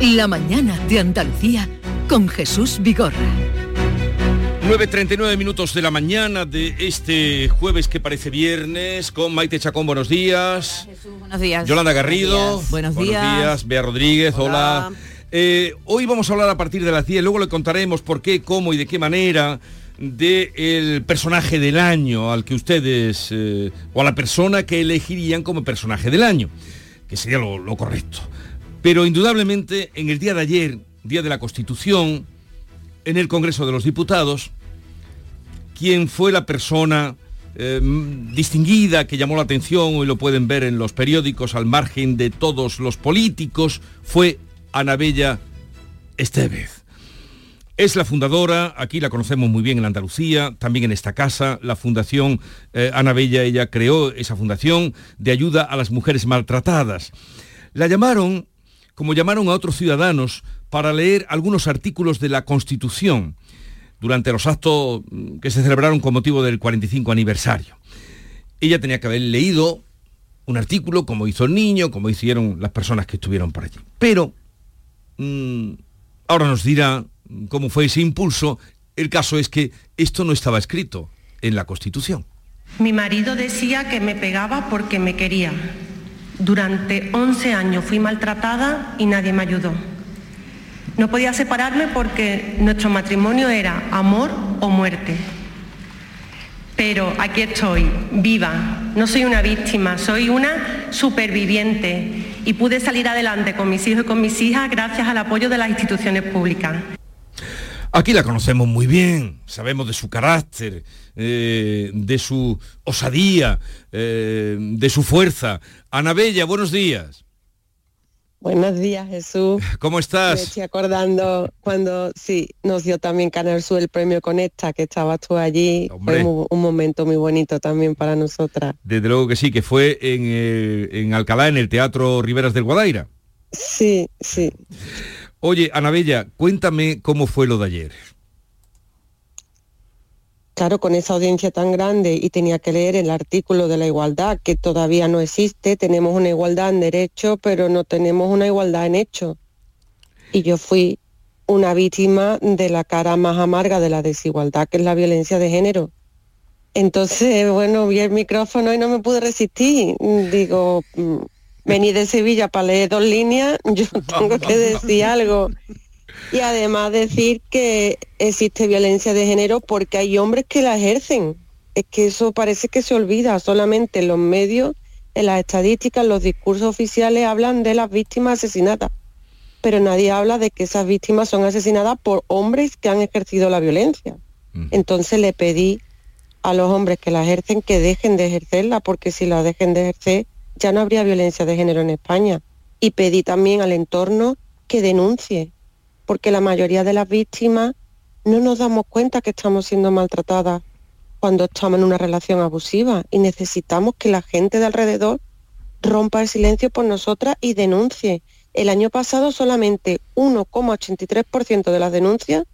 La mañana de Andalucía con Jesús Vigorra. 9.39 minutos de la mañana de este jueves que parece viernes con Maite Chacón, buenos días. Jesús, buenos días. Yolanda Garrido. Buenos días. Buenos días. Bea Rodríguez, hola. Eh, hoy vamos a hablar a partir de las 10, luego le contaremos por qué, cómo y de qué manera del personaje del año al que ustedes, eh, o a la persona que elegirían como personaje del año, que sería lo, correcto. Pero indudablemente en el día de ayer, día de la Constitución, en el Congreso de los Diputados, quien fue la persona eh, distinguida que llamó la atención, hoy lo pueden ver en los periódicos al margen de todos los políticos, fue Anabella Estevez. Es la fundadora, aquí la conocemos muy bien en Andalucía, también en esta casa, la Fundación eh, Ana Bella, ella creó esa fundación de ayuda a las mujeres maltratadas. La llamaron, como llamaron a otros ciudadanos, para leer algunos artículos de la Constitución durante los actos mm, que se celebraron con motivo del 45 aniversario. Ella tenía que haber leído un artículo, como hizo el niño, como hicieron las personas que estuvieron por allí. Pero mm, ahora nos dirá cómo fue ese impulso, el caso es que esto no estaba escrito en la Constitución. Mi marido decía que me pegaba porque me quería. Durante 11 años fui maltratada y nadie me ayudó. No podía separarme porque nuestro matrimonio era amor o muerte. Pero aquí estoy, viva. No soy una víctima, soy una superviviente y pude salir adelante con mis hijos y con mis hijas gracias al apoyo de las instituciones públicas. Aquí la conocemos muy bien, sabemos de su carácter, eh, de su osadía, eh, de su fuerza. Ana Bella, buenos días. Buenos días, Jesús. ¿Cómo estás? Me estoy acordando cuando, sí, nos dio también Canal Sur el premio Conecta, que estabas tú allí. Fue un momento muy bonito también para nosotras. Desde luego que sí, que fue en, en Alcalá, en el Teatro Riveras del Guadaira. Sí, sí. Oye, Anabella, cuéntame cómo fue lo de ayer. Claro, con esa audiencia tan grande y tenía que leer el artículo de la igualdad, que todavía no existe, tenemos una igualdad en derecho, pero no tenemos una igualdad en hecho. Y yo fui una víctima de la cara más amarga de la desigualdad, que es la violencia de género. Entonces, [LAUGHS] bueno, vi el micrófono y no me pude resistir. Digo, Vení de Sevilla para leer dos líneas, [LAUGHS] yo tengo que decir algo. Y además decir que existe violencia de género porque hay hombres que la ejercen. Es que eso parece que se olvida. Solamente en los medios, en las estadísticas, los discursos oficiales hablan de las víctimas asesinadas. Pero nadie habla de que esas víctimas son asesinadas por hombres que han ejercido la violencia. Entonces le pedí a los hombres que la ejercen que dejen de ejercerla, porque si la dejen de ejercer, ya no habría violencia de género en España. Y pedí también al entorno que denuncie, porque la mayoría de las víctimas no nos damos cuenta que estamos siendo maltratadas cuando estamos en una relación abusiva y necesitamos que la gente de alrededor rompa el silencio por nosotras y denuncie. El año pasado solamente 1,83% de las denuncias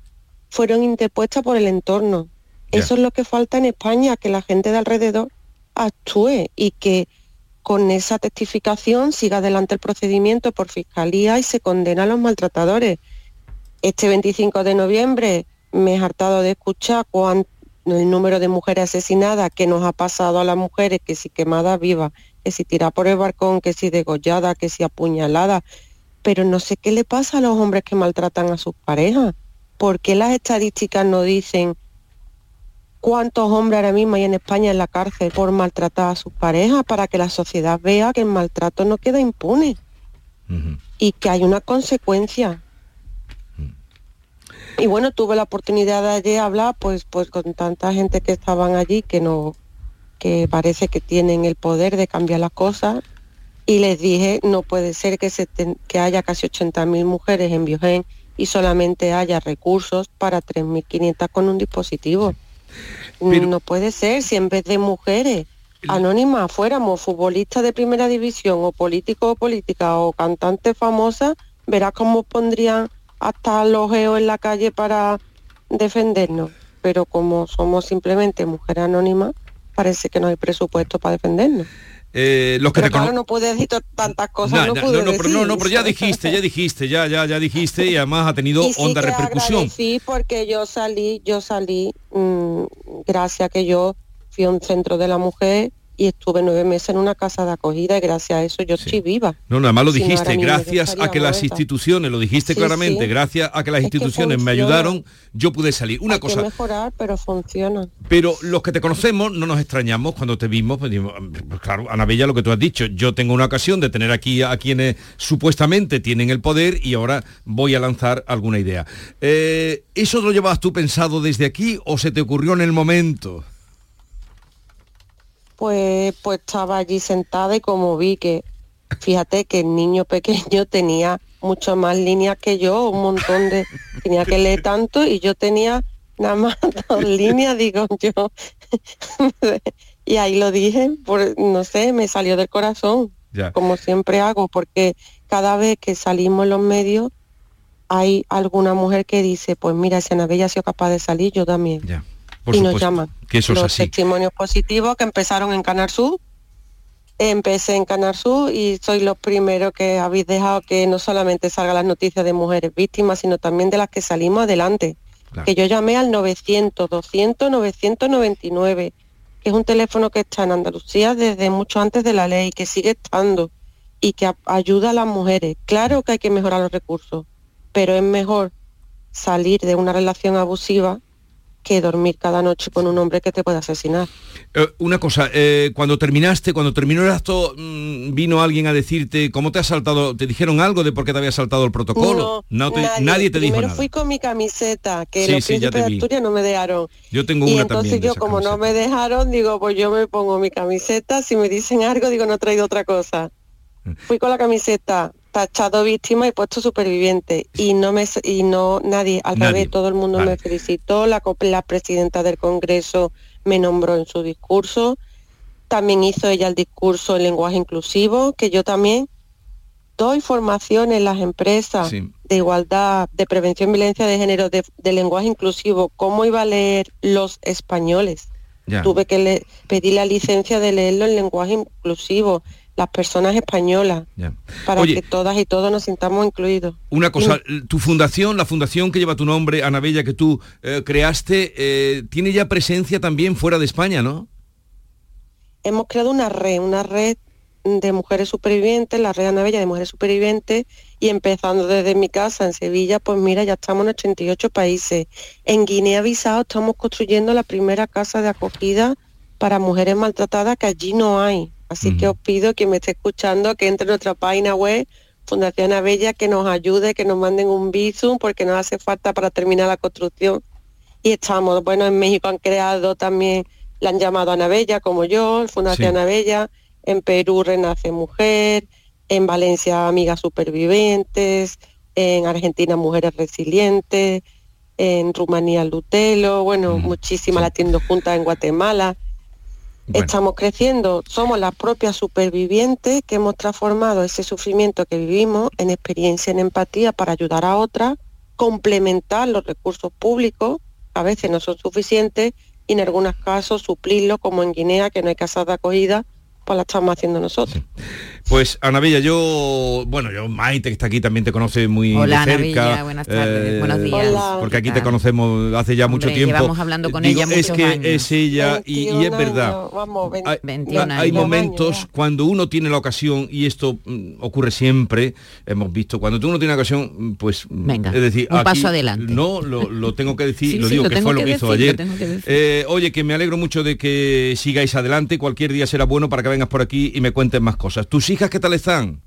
fueron interpuestas por el entorno. Eso es lo que falta en España, que la gente de alrededor actúe y que con esa testificación siga adelante el procedimiento por fiscalía y se condena a los maltratadores. Este 25 de noviembre me he hartado de escuchar el número de mujeres asesinadas que nos ha pasado a las mujeres, que si quemadas vivas, que si tira por el balcón, que si degollada, que si apuñalada, pero no sé qué le pasa a los hombres que maltratan a sus parejas. ¿Por qué las estadísticas no dicen cuántos hombres ahora mismo hay en España en la cárcel por maltratar a sus parejas para que la sociedad vea que el maltrato no queda impune y que hay una consecuencia. Y bueno, tuve la oportunidad de ayer hablar pues, pues con tanta gente que estaban allí que no que parece que tienen el poder de cambiar las cosas y les dije no puede ser que, se que haya casi 80.000 mujeres en Biogen y solamente haya recursos para 3.500 con un dispositivo. No puede ser, si en vez de mujeres anónimas fuéramos futbolistas de primera división o políticos o políticas o cantantes famosas, verás cómo pondrían hasta los geos en la calle para defendernos. Pero como somos simplemente mujeres anónimas, parece que no hay presupuesto para defendernos. Eh, los que pero claro, no puede decir tantas cosas, no, no, no, pero, no, no, pero ya [LAUGHS] dijiste, ya dijiste, ya, ya, ya dijiste y además ha tenido honda repercusión. Sí, porque yo salí, yo salí, mm, gracias a que yo fui a un centro de la mujer y estuve nueve meses en una casa de acogida y gracias a eso yo estoy viva. No, nada más lo dijiste, gracias a que las instituciones, lo dijiste claramente, gracias a que las instituciones me ayudaron, yo pude salir. Una cosa. mejorar, pero funciona. Pero los que te conocemos no nos extrañamos cuando te vimos, pues, pues, claro, Ana Bella, lo que tú has dicho, yo tengo una ocasión de tener aquí a quienes supuestamente tienen el poder y ahora voy a lanzar alguna idea. Eh, ¿Eso lo llevabas tú pensado desde aquí o se te ocurrió en el momento? Pues, pues estaba allí sentada y como vi que, fíjate que el niño [LAUGHS] pequeño tenía mucho más líneas que yo, un montón de, tenía que leer tanto y yo tenía nada más [LAUGHS] dos líneas, digo yo. [LAUGHS] y ahí lo dije, por, no sé, me salió del corazón, como siempre hago, porque cada vez que salimos en los medios hay alguna mujer que dice, pues mira, si Ana Bella ha sido capaz de salir, yo también y nos llaman. Que eso Los es así. testimonios positivos que empezaron en Canar Sur. Empecé en Canar Sur y soy los primeros que habéis dejado que no solamente salgan las noticias de mujeres víctimas, sino también de las que salimos adelante. Que yo llamé al 900, 200, 999, que es un teléfono que está en Andalucía desde mucho antes de la ley, que sigue estando y que ayuda a las mujeres. Claro que hay que mejorar los recursos, pero es mejor salir de una relación abusiva que dormir cada noche con un hombre que te puede asesinar. Eh, una cosa, eh, cuando terminaste, cuando terminó el acto, mm, vino alguien a decirte cómo te ha saltado, te dijeron algo de por qué te había saltado el protocolo. No, nadie, te dijo nada. fui con mi camiseta, que los príncipes de Asturias no me dejaron. Yo tengo y una entonces yo como no me dejaron, digo, pues yo me pongo mi camiseta, si me dicen algo, digo, no he traído otra cosa. Mm. Fui con la camiseta, tachado víctima y puesto superviviente. Y no me y no nadie al revés todo el mundo me felicitó la, la presidenta del Congreso me nombró en su discurso. También hizo ella el discurso en lenguaje inclusivo que yo también doy formación en las empresas de igualdad de prevención violencia de género de, lenguaje inclusivo. Cómo iba a leer los españoles tuve que le, pedir la licencia de leerlo en lenguaje inclusivo las personas españolas, para que todas y todos nos sintamos incluidos. Una cosa, tu fundación, la fundación que lleva tu nombre, Ana Bella, que tú eh, creaste, eh, tiene ya presencia también fuera de España, ¿no? Hemos creado una red, una red de mujeres supervivientes, la red Ana Bella de mujeres supervivientes, y empezando desde mi casa en Sevilla, pues mira, ya estamos en 88 países. En Guinea-Bissau estamos construyendo la primera casa de acogida para mujeres maltratadas que allí no hay Así que os pido que me esté escuchando que entre en nuestra página web Fundación Abella, que nos ayude, que nos manden un visum porque nos hace falta para terminar la construcción. Y estamos, bueno, en México han creado también, la han llamado Anabella como yo, Fundación Anabella, en Perú Renace Mujer, en Valencia Amigas Supervivientes, en Argentina Mujeres Resilientes, en Rumanía Lutelo, bueno, muchísimas la tiendo juntas en Guatemala. Estamos creciendo, somos las propias supervivientes que hemos transformado ese sufrimiento que vivimos en experiencia, en empatía para ayudar a otras, complementar los recursos públicos, a veces no son suficientes, y en algunos casos suplirlo, como en Guinea, que no hay casas de acogida, pues la estamos haciendo nosotros. Pues Ana Bella, yo, bueno, yo Maite que está aquí también te conoce muy Hola, de cerca. Ana buenas tardes, eh, buenos días. Porque aquí te conocemos hace ya mucho tiempo. Llevamos hablando con ella muchos Es que años. es ella y, es verdad. hay, momentos cuando uno tiene la ocasión y esto mm, ocurre siempre, hemos visto, cuando uno tiene la ocasión, pues mm, Venga, es decir, un paso adelante. No, lo, tengo que decir, [LAUGHS] lo digo que fue lo que hizo ayer. Eh, oye, que me alegro mucho de que sigáis adelante, cualquier día será bueno para que vengas por aquí y me cuentes más cosas. ¿Tus hijas qué tal están?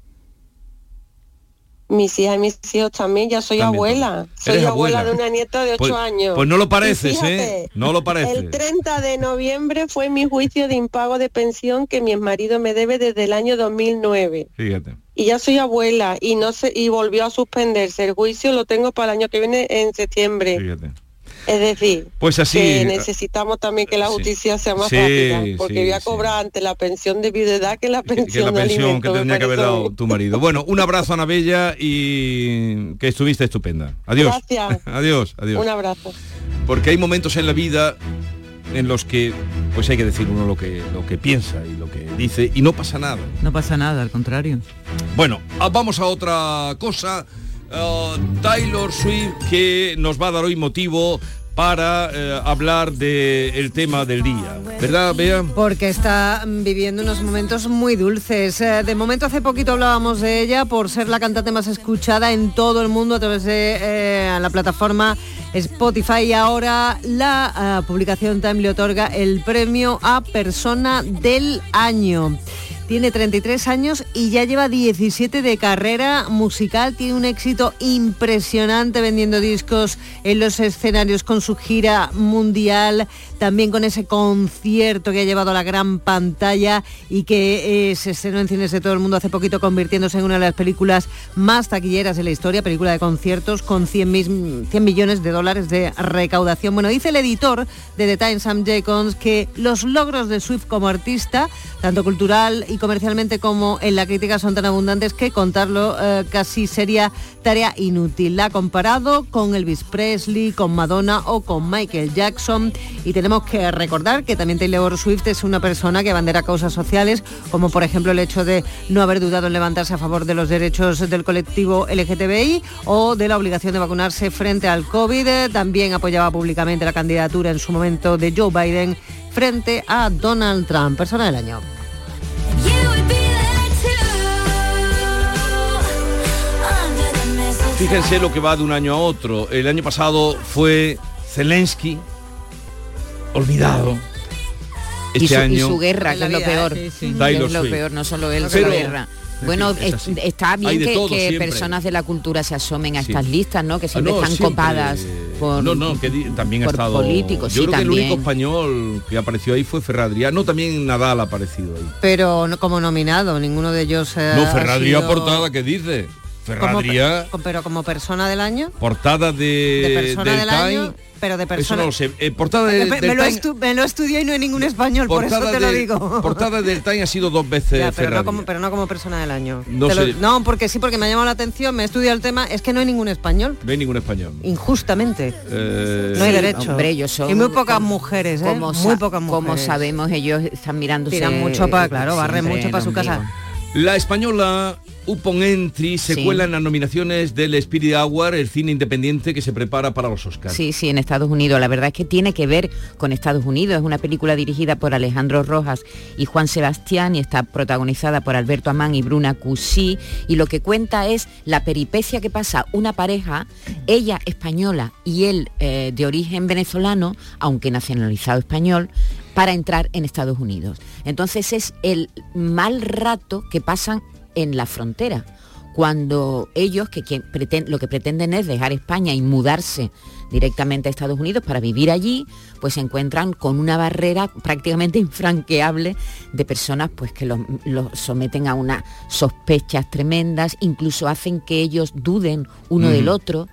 mis hijas y mis hijos también, ya soy abuela. Soy abuela? de una nieta de 8 pues, años. Pues no lo pareces, ¿eh? No lo pareces. El 30 de noviembre fue mi juicio de impago de pensión que mi marido me debe desde el año 2009. Fíjate. Y ya soy abuela y no sé y volvió a suspenderse. El juicio lo tengo para el año que viene en septiembre. Fíjate. Es decir, pues así, que necesitamos también que la justicia sea más rápida, porque voy a cobrar ante la pensión de viudedad que la pensión, que, la pensión que tendría que haber dado tu marido. Bueno, un abrazo Ana Bella y que estuviste estupenda. Adiós. Gracias. [LAUGHS] adiós, adiós. Un abrazo. Porque hay momentos en la vida en los que pues hay que decir uno lo que lo que piensa y lo que dice y no pasa nada. No pasa nada, al contrario. Bueno, ah, vamos a otra cosa. Uh, Taylor Swift que nos va a dar hoy motivo para eh, hablar del tema del día. ¿Verdad, Bea? Porque está viviendo unos momentos muy dulces. Eh, de momento hace poquito hablábamos de ella por ser la cantante más escuchada en todo el mundo a través de eh, la plataforma Spotify y ahora la publicación Time le otorga el premio a persona del año. Tiene 33 años y ya lleva 17 de carrera musical. Tiene un éxito impresionante vendiendo discos en los escenarios con su gira mundial, también con ese concierto que ha llevado a la gran pantalla y que eh, se estrenó en cines de todo el mundo hace poquito, convirtiéndose en una de las películas más taquilleras de la historia, película de conciertos con 100, 100 millones de dólares de recaudación. Bueno, dice el editor de The Times, Sam Jacobs, que los logros de Swift como artista, tanto cultural y comercialmente como en la crítica son tan abundantes que contarlo eh, casi sería tarea inútil. La ha comparado con Elvis Presley, con Madonna o con Michael Jackson que recordar que también Taylor Swift es una persona que abandera causas sociales como por ejemplo el hecho de no haber dudado en levantarse a favor de los derechos del colectivo LGTBI o de la obligación de vacunarse frente al COVID. También apoyaba públicamente la candidatura en su momento de Joe Biden frente a Donald Trump, persona del año. Fíjense lo que va de un año a otro. El año pasado fue Zelensky, olvidado. Este y, su, año, y su guerra, que es lo peor. sí. Es lo peor, no solo él, Pero- su guerra. Bueno, Es es- así. está bien que, todo que personas de la cultura se asomen a Sí. estas listas, ¿no? Que Ah, siempre no, están siempre. copadas por... no, no, que también ha estado. políticos, Yo sí, creo que el único también. español que apareció ahí fue Ferradrián. No, también Nadal ha aparecido ahí. Pero no como nominado, ninguno de ellos eh, No, ha Ferradrián sido- portada, ¿qué dice? Como pe- pero como persona del año, portada de, de persona del del Time. año, pero de Eso persona... no lo sé. Eh, portada Eh, del, me, del lo Time- me lo estudié y no hay ningún español, por eso te lo de- digo. [LAUGHS] Portada del Time ha sido dos veces Ya, pero, no como, pero no como persona del año. No lo- no, porque sí, porque me ha llamado la atención, me he estudiado el tema, es que no hay ningún español, No hay ningún español. injustamente. Eh, No hay derecho. Hombre, ellos son... y muy pocas como- mujeres, ¿eh? Como, muy pocas mujeres. como sabemos, ellos están mirando Tiran mucho para, claro, barren mucho para su casa. La española Upon Entry se Sí. cuela en las nominaciones del Spirit Award, el cine independiente que se prepara para los Oscars. Sí, sí, en Estados Unidos. La verdad es que tiene que ver con Estados Unidos. Es una película dirigida por Alejandro Rojas y Juan Sebastián y está protagonizada por Alberto Amán y Bruna Cusí. Y lo que cuenta es la peripecia que pasa una pareja, ella española y él eh, de origen venezolano, aunque nacionalizado español, para entrar en Estados Unidos. Entonces es el mal rato que pasan en la frontera cuando ellos, que quien lo que pretenden es dejar España y mudarse directamente a Estados Unidos para vivir allí, pues se encuentran con una barrera prácticamente [LAUGHS] infranqueable de personas pues que los, los someten a unas sospechas tremendas, incluso hacen que ellos duden uno del otro.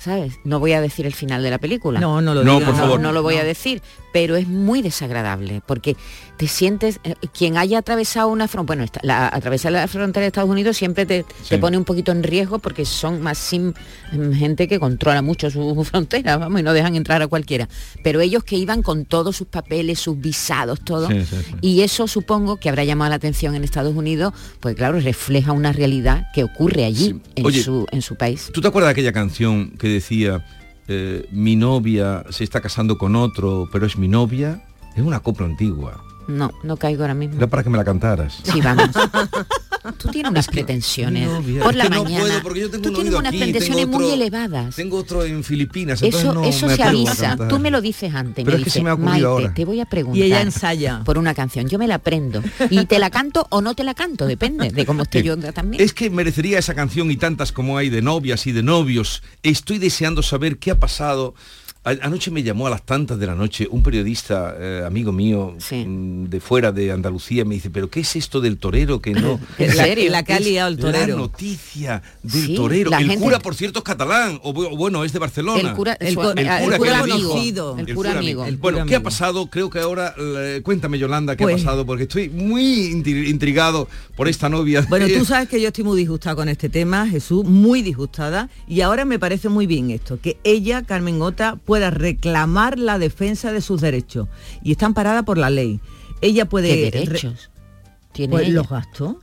¿Sabes? No voy a decir el final de la película. No, no lo No, digas. por favor. No lo voy a decir, pero es muy desagradable porque te sientes, eh, quien haya atravesado una frontera, bueno, esta- la, atravesar la frontera de Estados Unidos siempre te, Sí. te pone un poquito en riesgo porque son más sim- mm, gente que controla mucho su frontera, vamos, y no dejan entrar a cualquiera. Pero ellos que iban con todos sus papeles, sus visados, todo, Sí, sí, sí. y eso supongo que habrá llamado la atención en Estados Unidos, pues claro, refleja una realidad que ocurre allí, en, Oye, su, en su país. ¿Tú te acuerdas de aquella canción que decía eh, mi novia se está casando con otro, pero es mi novia? Es una copla antigua. No, no caigo ahora mismo. Era para que me la cantaras. Sí, vamos. [LAUGHS] Tú tienes unas [LAUGHS] pretensiones novia. por Es la no mañana. puedo, porque yo tengo Tú un tienes unas aquí, pretensiones muy elevadas. Tengo otro en Filipinas. Eso, no eso me se avisa. Tú me lo dices antes. Pero me es que se me ha ocurrido Maite, ahora". te voy a preguntar. Y ella ensaya. Por una canción. Yo me la aprendo. Y te la canto o no te la canto, depende de cómo esté yo también. Es que merecería esa canción y tantas como hay de novias y de novios. Estoy deseando saber qué ha pasado. Anoche me llamó a las tantas de la noche un periodista, eh, amigo mío, mm, de fuera de Andalucía, me dice, pero ¿qué es esto del torero que no? [LAUGHS] ¿En La- serio? La que ha es liado el torero. La noticia del Sí, torero. El gente- cura, por cierto, es catalán, o bu- o bueno, es de Barcelona. El cura- El el cura amigo. dijo. El cura amigo. El Bueno, ¿qué ha pasado? Creo que ahora, eh, cuéntame Yolanda, ¿qué Pues- ha pasado? Porque estoy muy intri- intrigado por esta novia. Bueno, tú sabes que yo estoy muy disgustada con este tema, Jesús, muy disgustada, y ahora me parece muy bien esto, que ella, Carmen Gota, pueda reclamar la defensa de sus derechos. Y está amparada por la ley. Ella puede... ¿Qué re- derechos? Tiene Pues ella. los gastos.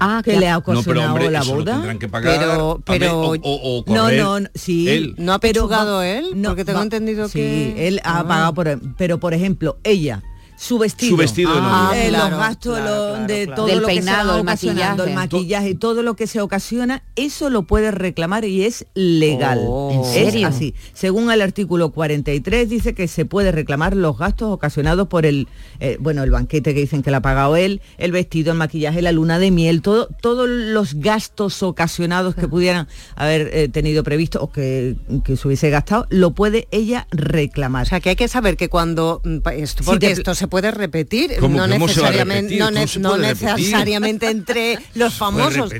Ah, que le ha No, pero ocasionado hombre, la eso lo boda. que pagar. Pero- pero- o, o- o No, correr no, no, sí. él. ¿No ha Pero pechugado va- él? no, Porque tengo va- entendido sí, que... él ha Ah. pagado por él. Pero, por ejemplo, ella, su vestido. Su vestido de Ah, eh, Claro, los gastos claro, lo- claro, de claro. todo Del lo que se va el ocasionando, el maquillaje. maquillaje, todo lo que se ocasiona, eso lo puede reclamar y es legal. Oh. ¿En Es serio? así. Según el artículo 43 dice que se puede reclamar los gastos ocasionados por el, eh, bueno, el banquete que dicen que le ha pagado él, el vestido, el maquillaje, la luna de miel, todo, todos los gastos ocasionados que pudieran haber eh, tenido previsto o que, que se hubiese gastado, lo puede ella reclamar. O sea, que hay que saber que cuando mm, esto, Si porque te- esto se puede repetir, ¿Cómo- no necesariamente, repetir? no, necesariamente entre [LAUGHS] los famosos.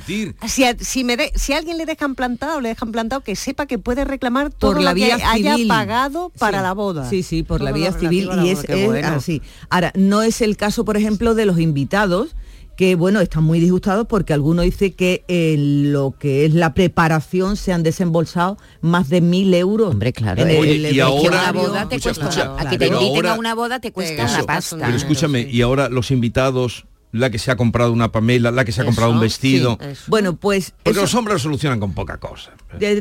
Si a, si me de- si a alguien le dejan plantado, le dejan plantado, que sepa que puede reclamar todo por la lo vía que haya civil. pagado para Sí. la boda. Sí, sí, por Todo la vía civil y boda, es, es bueno. así. Ahora, no es el caso, por ejemplo, de los invitados que bueno, están muy disgustados porque alguno dice que en lo que es la preparación se han desembolsado más de mil euros. Hombre, claro. en el- Oye, el y que ahora- una boda te Escucha, cuesta, escucha, a que te inviten ahora- a una boda te cuesta Eso, una pasta. Pero escúchame, y ahora los invitados, la que se ha comprado una Pamela, la que se ha comprado un vestido. sí. Bueno, pues Porque eso- los hombres lo solucionan con poca cosa.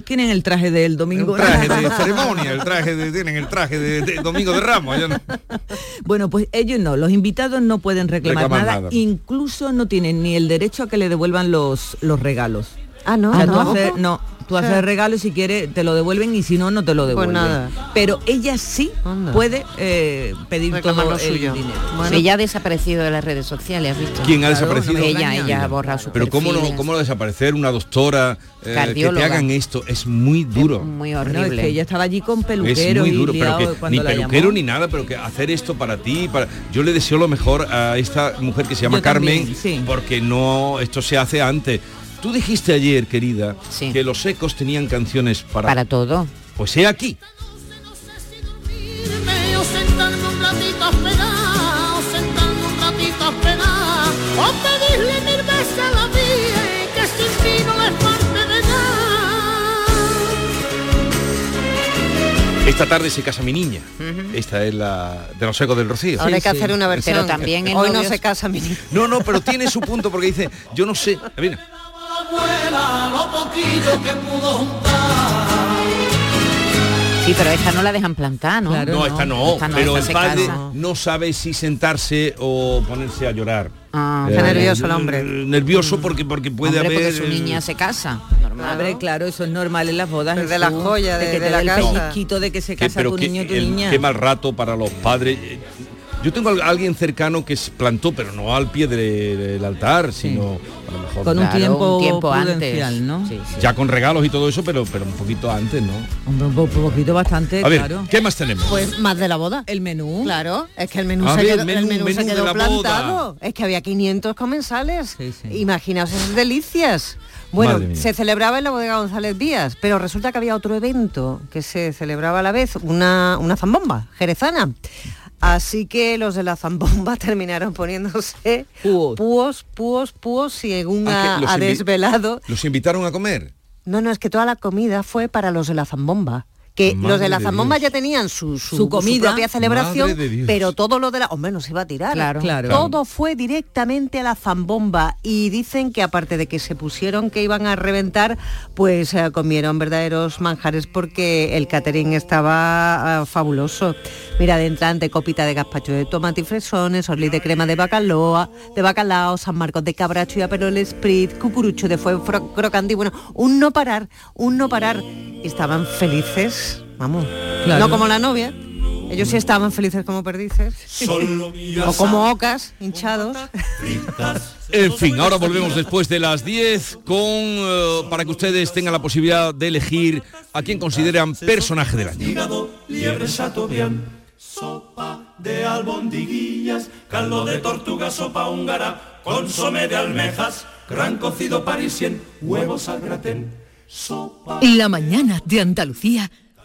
tienen el traje del domingo. El traje de ceremonia, el traje de, tienen el traje de, de Domingo de Ramos. no- [LAUGHS] Bueno, pues ellos no, los invitados no pueden reclamar, Reclamar nada, nada. incluso no tienen ni el derecho a que le devuelvan los, los regalos. Ah, no, O sea, tú no. haces, no, tú haces regalo y si quieres te lo devuelven y si no, no te lo devuelven. Pues nada. Pero ella sí Anda. puede eh, pedir Reclamar todo lo el suyo. dinero. Bueno. Ella ha desaparecido de las redes sociales, ¿has visto? ¿Quién ha Claro, desaparecido? Ella, ella ha borrado su Pero cómo no, perfiles. cómo no desaparecer una doctora eh, que te hagan esto es muy duro. Muy No, es horrible. que ella estaba allí con Es peluquero muy y duro, pero liado que cuando ni peluquero llamó. ni nada, pero que hacer esto para ti, para yo le deseo lo mejor a esta mujer que se llama Yo también, Carmen, sí. porque no esto se hace antes. Tú dijiste ayer, querida, Sí. que los ecos tenían canciones para, Para todo. pues he aquí. Esta tarde se casa mi niña. Esta es la de los ecos del Rocío. Ahora hay que hacer una versión. Pero también Hoy no se casa mi niño. No, no, pero tiene su punto porque dice, yo no sé. Mira, Abuela, lo poquito que pudo juntar. Sí, pero esta no la dejan plantar, ¿no? Claro. no, esta no, Esta no, pero esta el padre casa. no sabe si sentarse o ponerse a llorar. Ah, Eh, Está nervioso el hombre. Nervioso porque porque puede Hombre, haber porque su eh, niña se casa. Normal. Hombre, claro, eso es normal en las bodas. Pues de la Jesús, joya, de- que de te la casa. pellizquito de que se que- casa pero tu que niño tu el- niña. qué mal rato para los padres. Yo tengo a alguien cercano que se plantó, pero no al pie de- del altar, sino a lo mejor Con un Claro, tiempo, un tiempo antes. ¿no? Sí, sí. ya con regalos y todo eso, pero pero un poquito antes, ¿no? Hombre, un po- poquito bastante, A ver, claro. ¿qué más tenemos? Pues más de la boda. El menú. Claro, es que el menú, A se, ver, quedó, menú, el menú se menú de quedó la boda. plantado. Es que había 500 comensales. Sí, sí. Imaginaos esas delicias. Bueno, se celebraba en la bodega González Díaz, pero resulta que había otro evento que se celebraba a la vez, una, una zambomba jerezana. Así que los de la zambomba [LAUGHS] terminaron poniéndose Púos. púos, púos, púos, según Ah, ha, desvelado. ¿Los invitaron a comer? No, no, es que toda la comida fue para los de la zambomba. Que Madre los de la zambomba ya tenían su, su, Su comida. propia celebración, pero todo lo de la... Hombre, no se iba a tirar. Claro. Claro. Todo fue directamente a la zambomba y dicen que aparte de que se pusieron que iban a reventar, pues eh, comieron verdaderos manjares porque el catering estaba ah, fabuloso. Mira, de entrante, copita de gazpacho de tomate y fresones, orlis de crema de bacalao, de bacalao, San Marcos de cabracho y aperol sprit, cucurucho de fuego crocante y bueno, un no parar, un no parar. Estaban felices, vamos, Claro. no como la novia. Ellos sí estaban felices como perdices. o como ocas, hinchados. [LAUGHS] En fin, ahora volvemos después de las 10 con eh, para que ustedes tengan la posibilidad de elegir a quien consideran personaje del año. Hígado, liebre chateaubriand, sopa de albondiguillas, caldo de tortuga, sopa húngara, consomé de almejas, gran cocido parisien, huevos al gratén, sopa... La mañana de Andalucía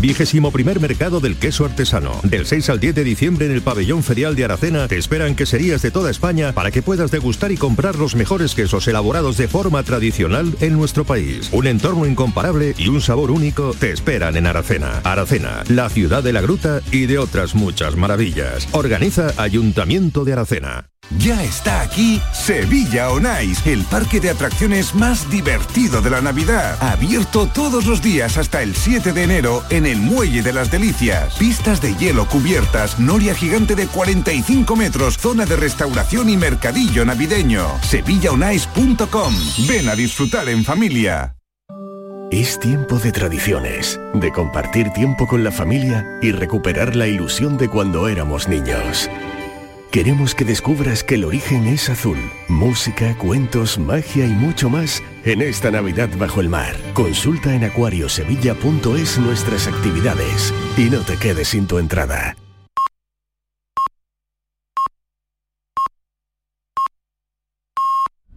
Vigésimo primer mercado del queso artesano. Del 6 al 10 de diciembre en el pabellón ferial de Aracena te esperan queserías de toda España para que puedas degustar y comprar los mejores quesos elaborados de forma tradicional en nuestro país. Un entorno incomparable y un sabor único te esperan en Aracena. Aracena, la ciudad de la gruta y de otras muchas maravillas. Organiza Ayuntamiento de Aracena. Ya está aquí Sevilla On Ice, el parque de atracciones más divertido de la Navidad. Abierto todos los días hasta el 7 de enero en el Muelle de las Delicias. Pistas de hielo cubiertas, noria gigante de 45 metros, zona de restauración y mercadillo navideño. SevillaOnIce.com. Ven a disfrutar en familia. Es tiempo de tradiciones, de compartir tiempo con la familia y recuperar la ilusión de cuando éramos niños. Queremos que descubras que el origen es azul. Música, cuentos, magia y mucho más en esta Navidad bajo el mar. Consulta en acuariosevilla.es nuestras actividades y no te quedes sin tu entrada.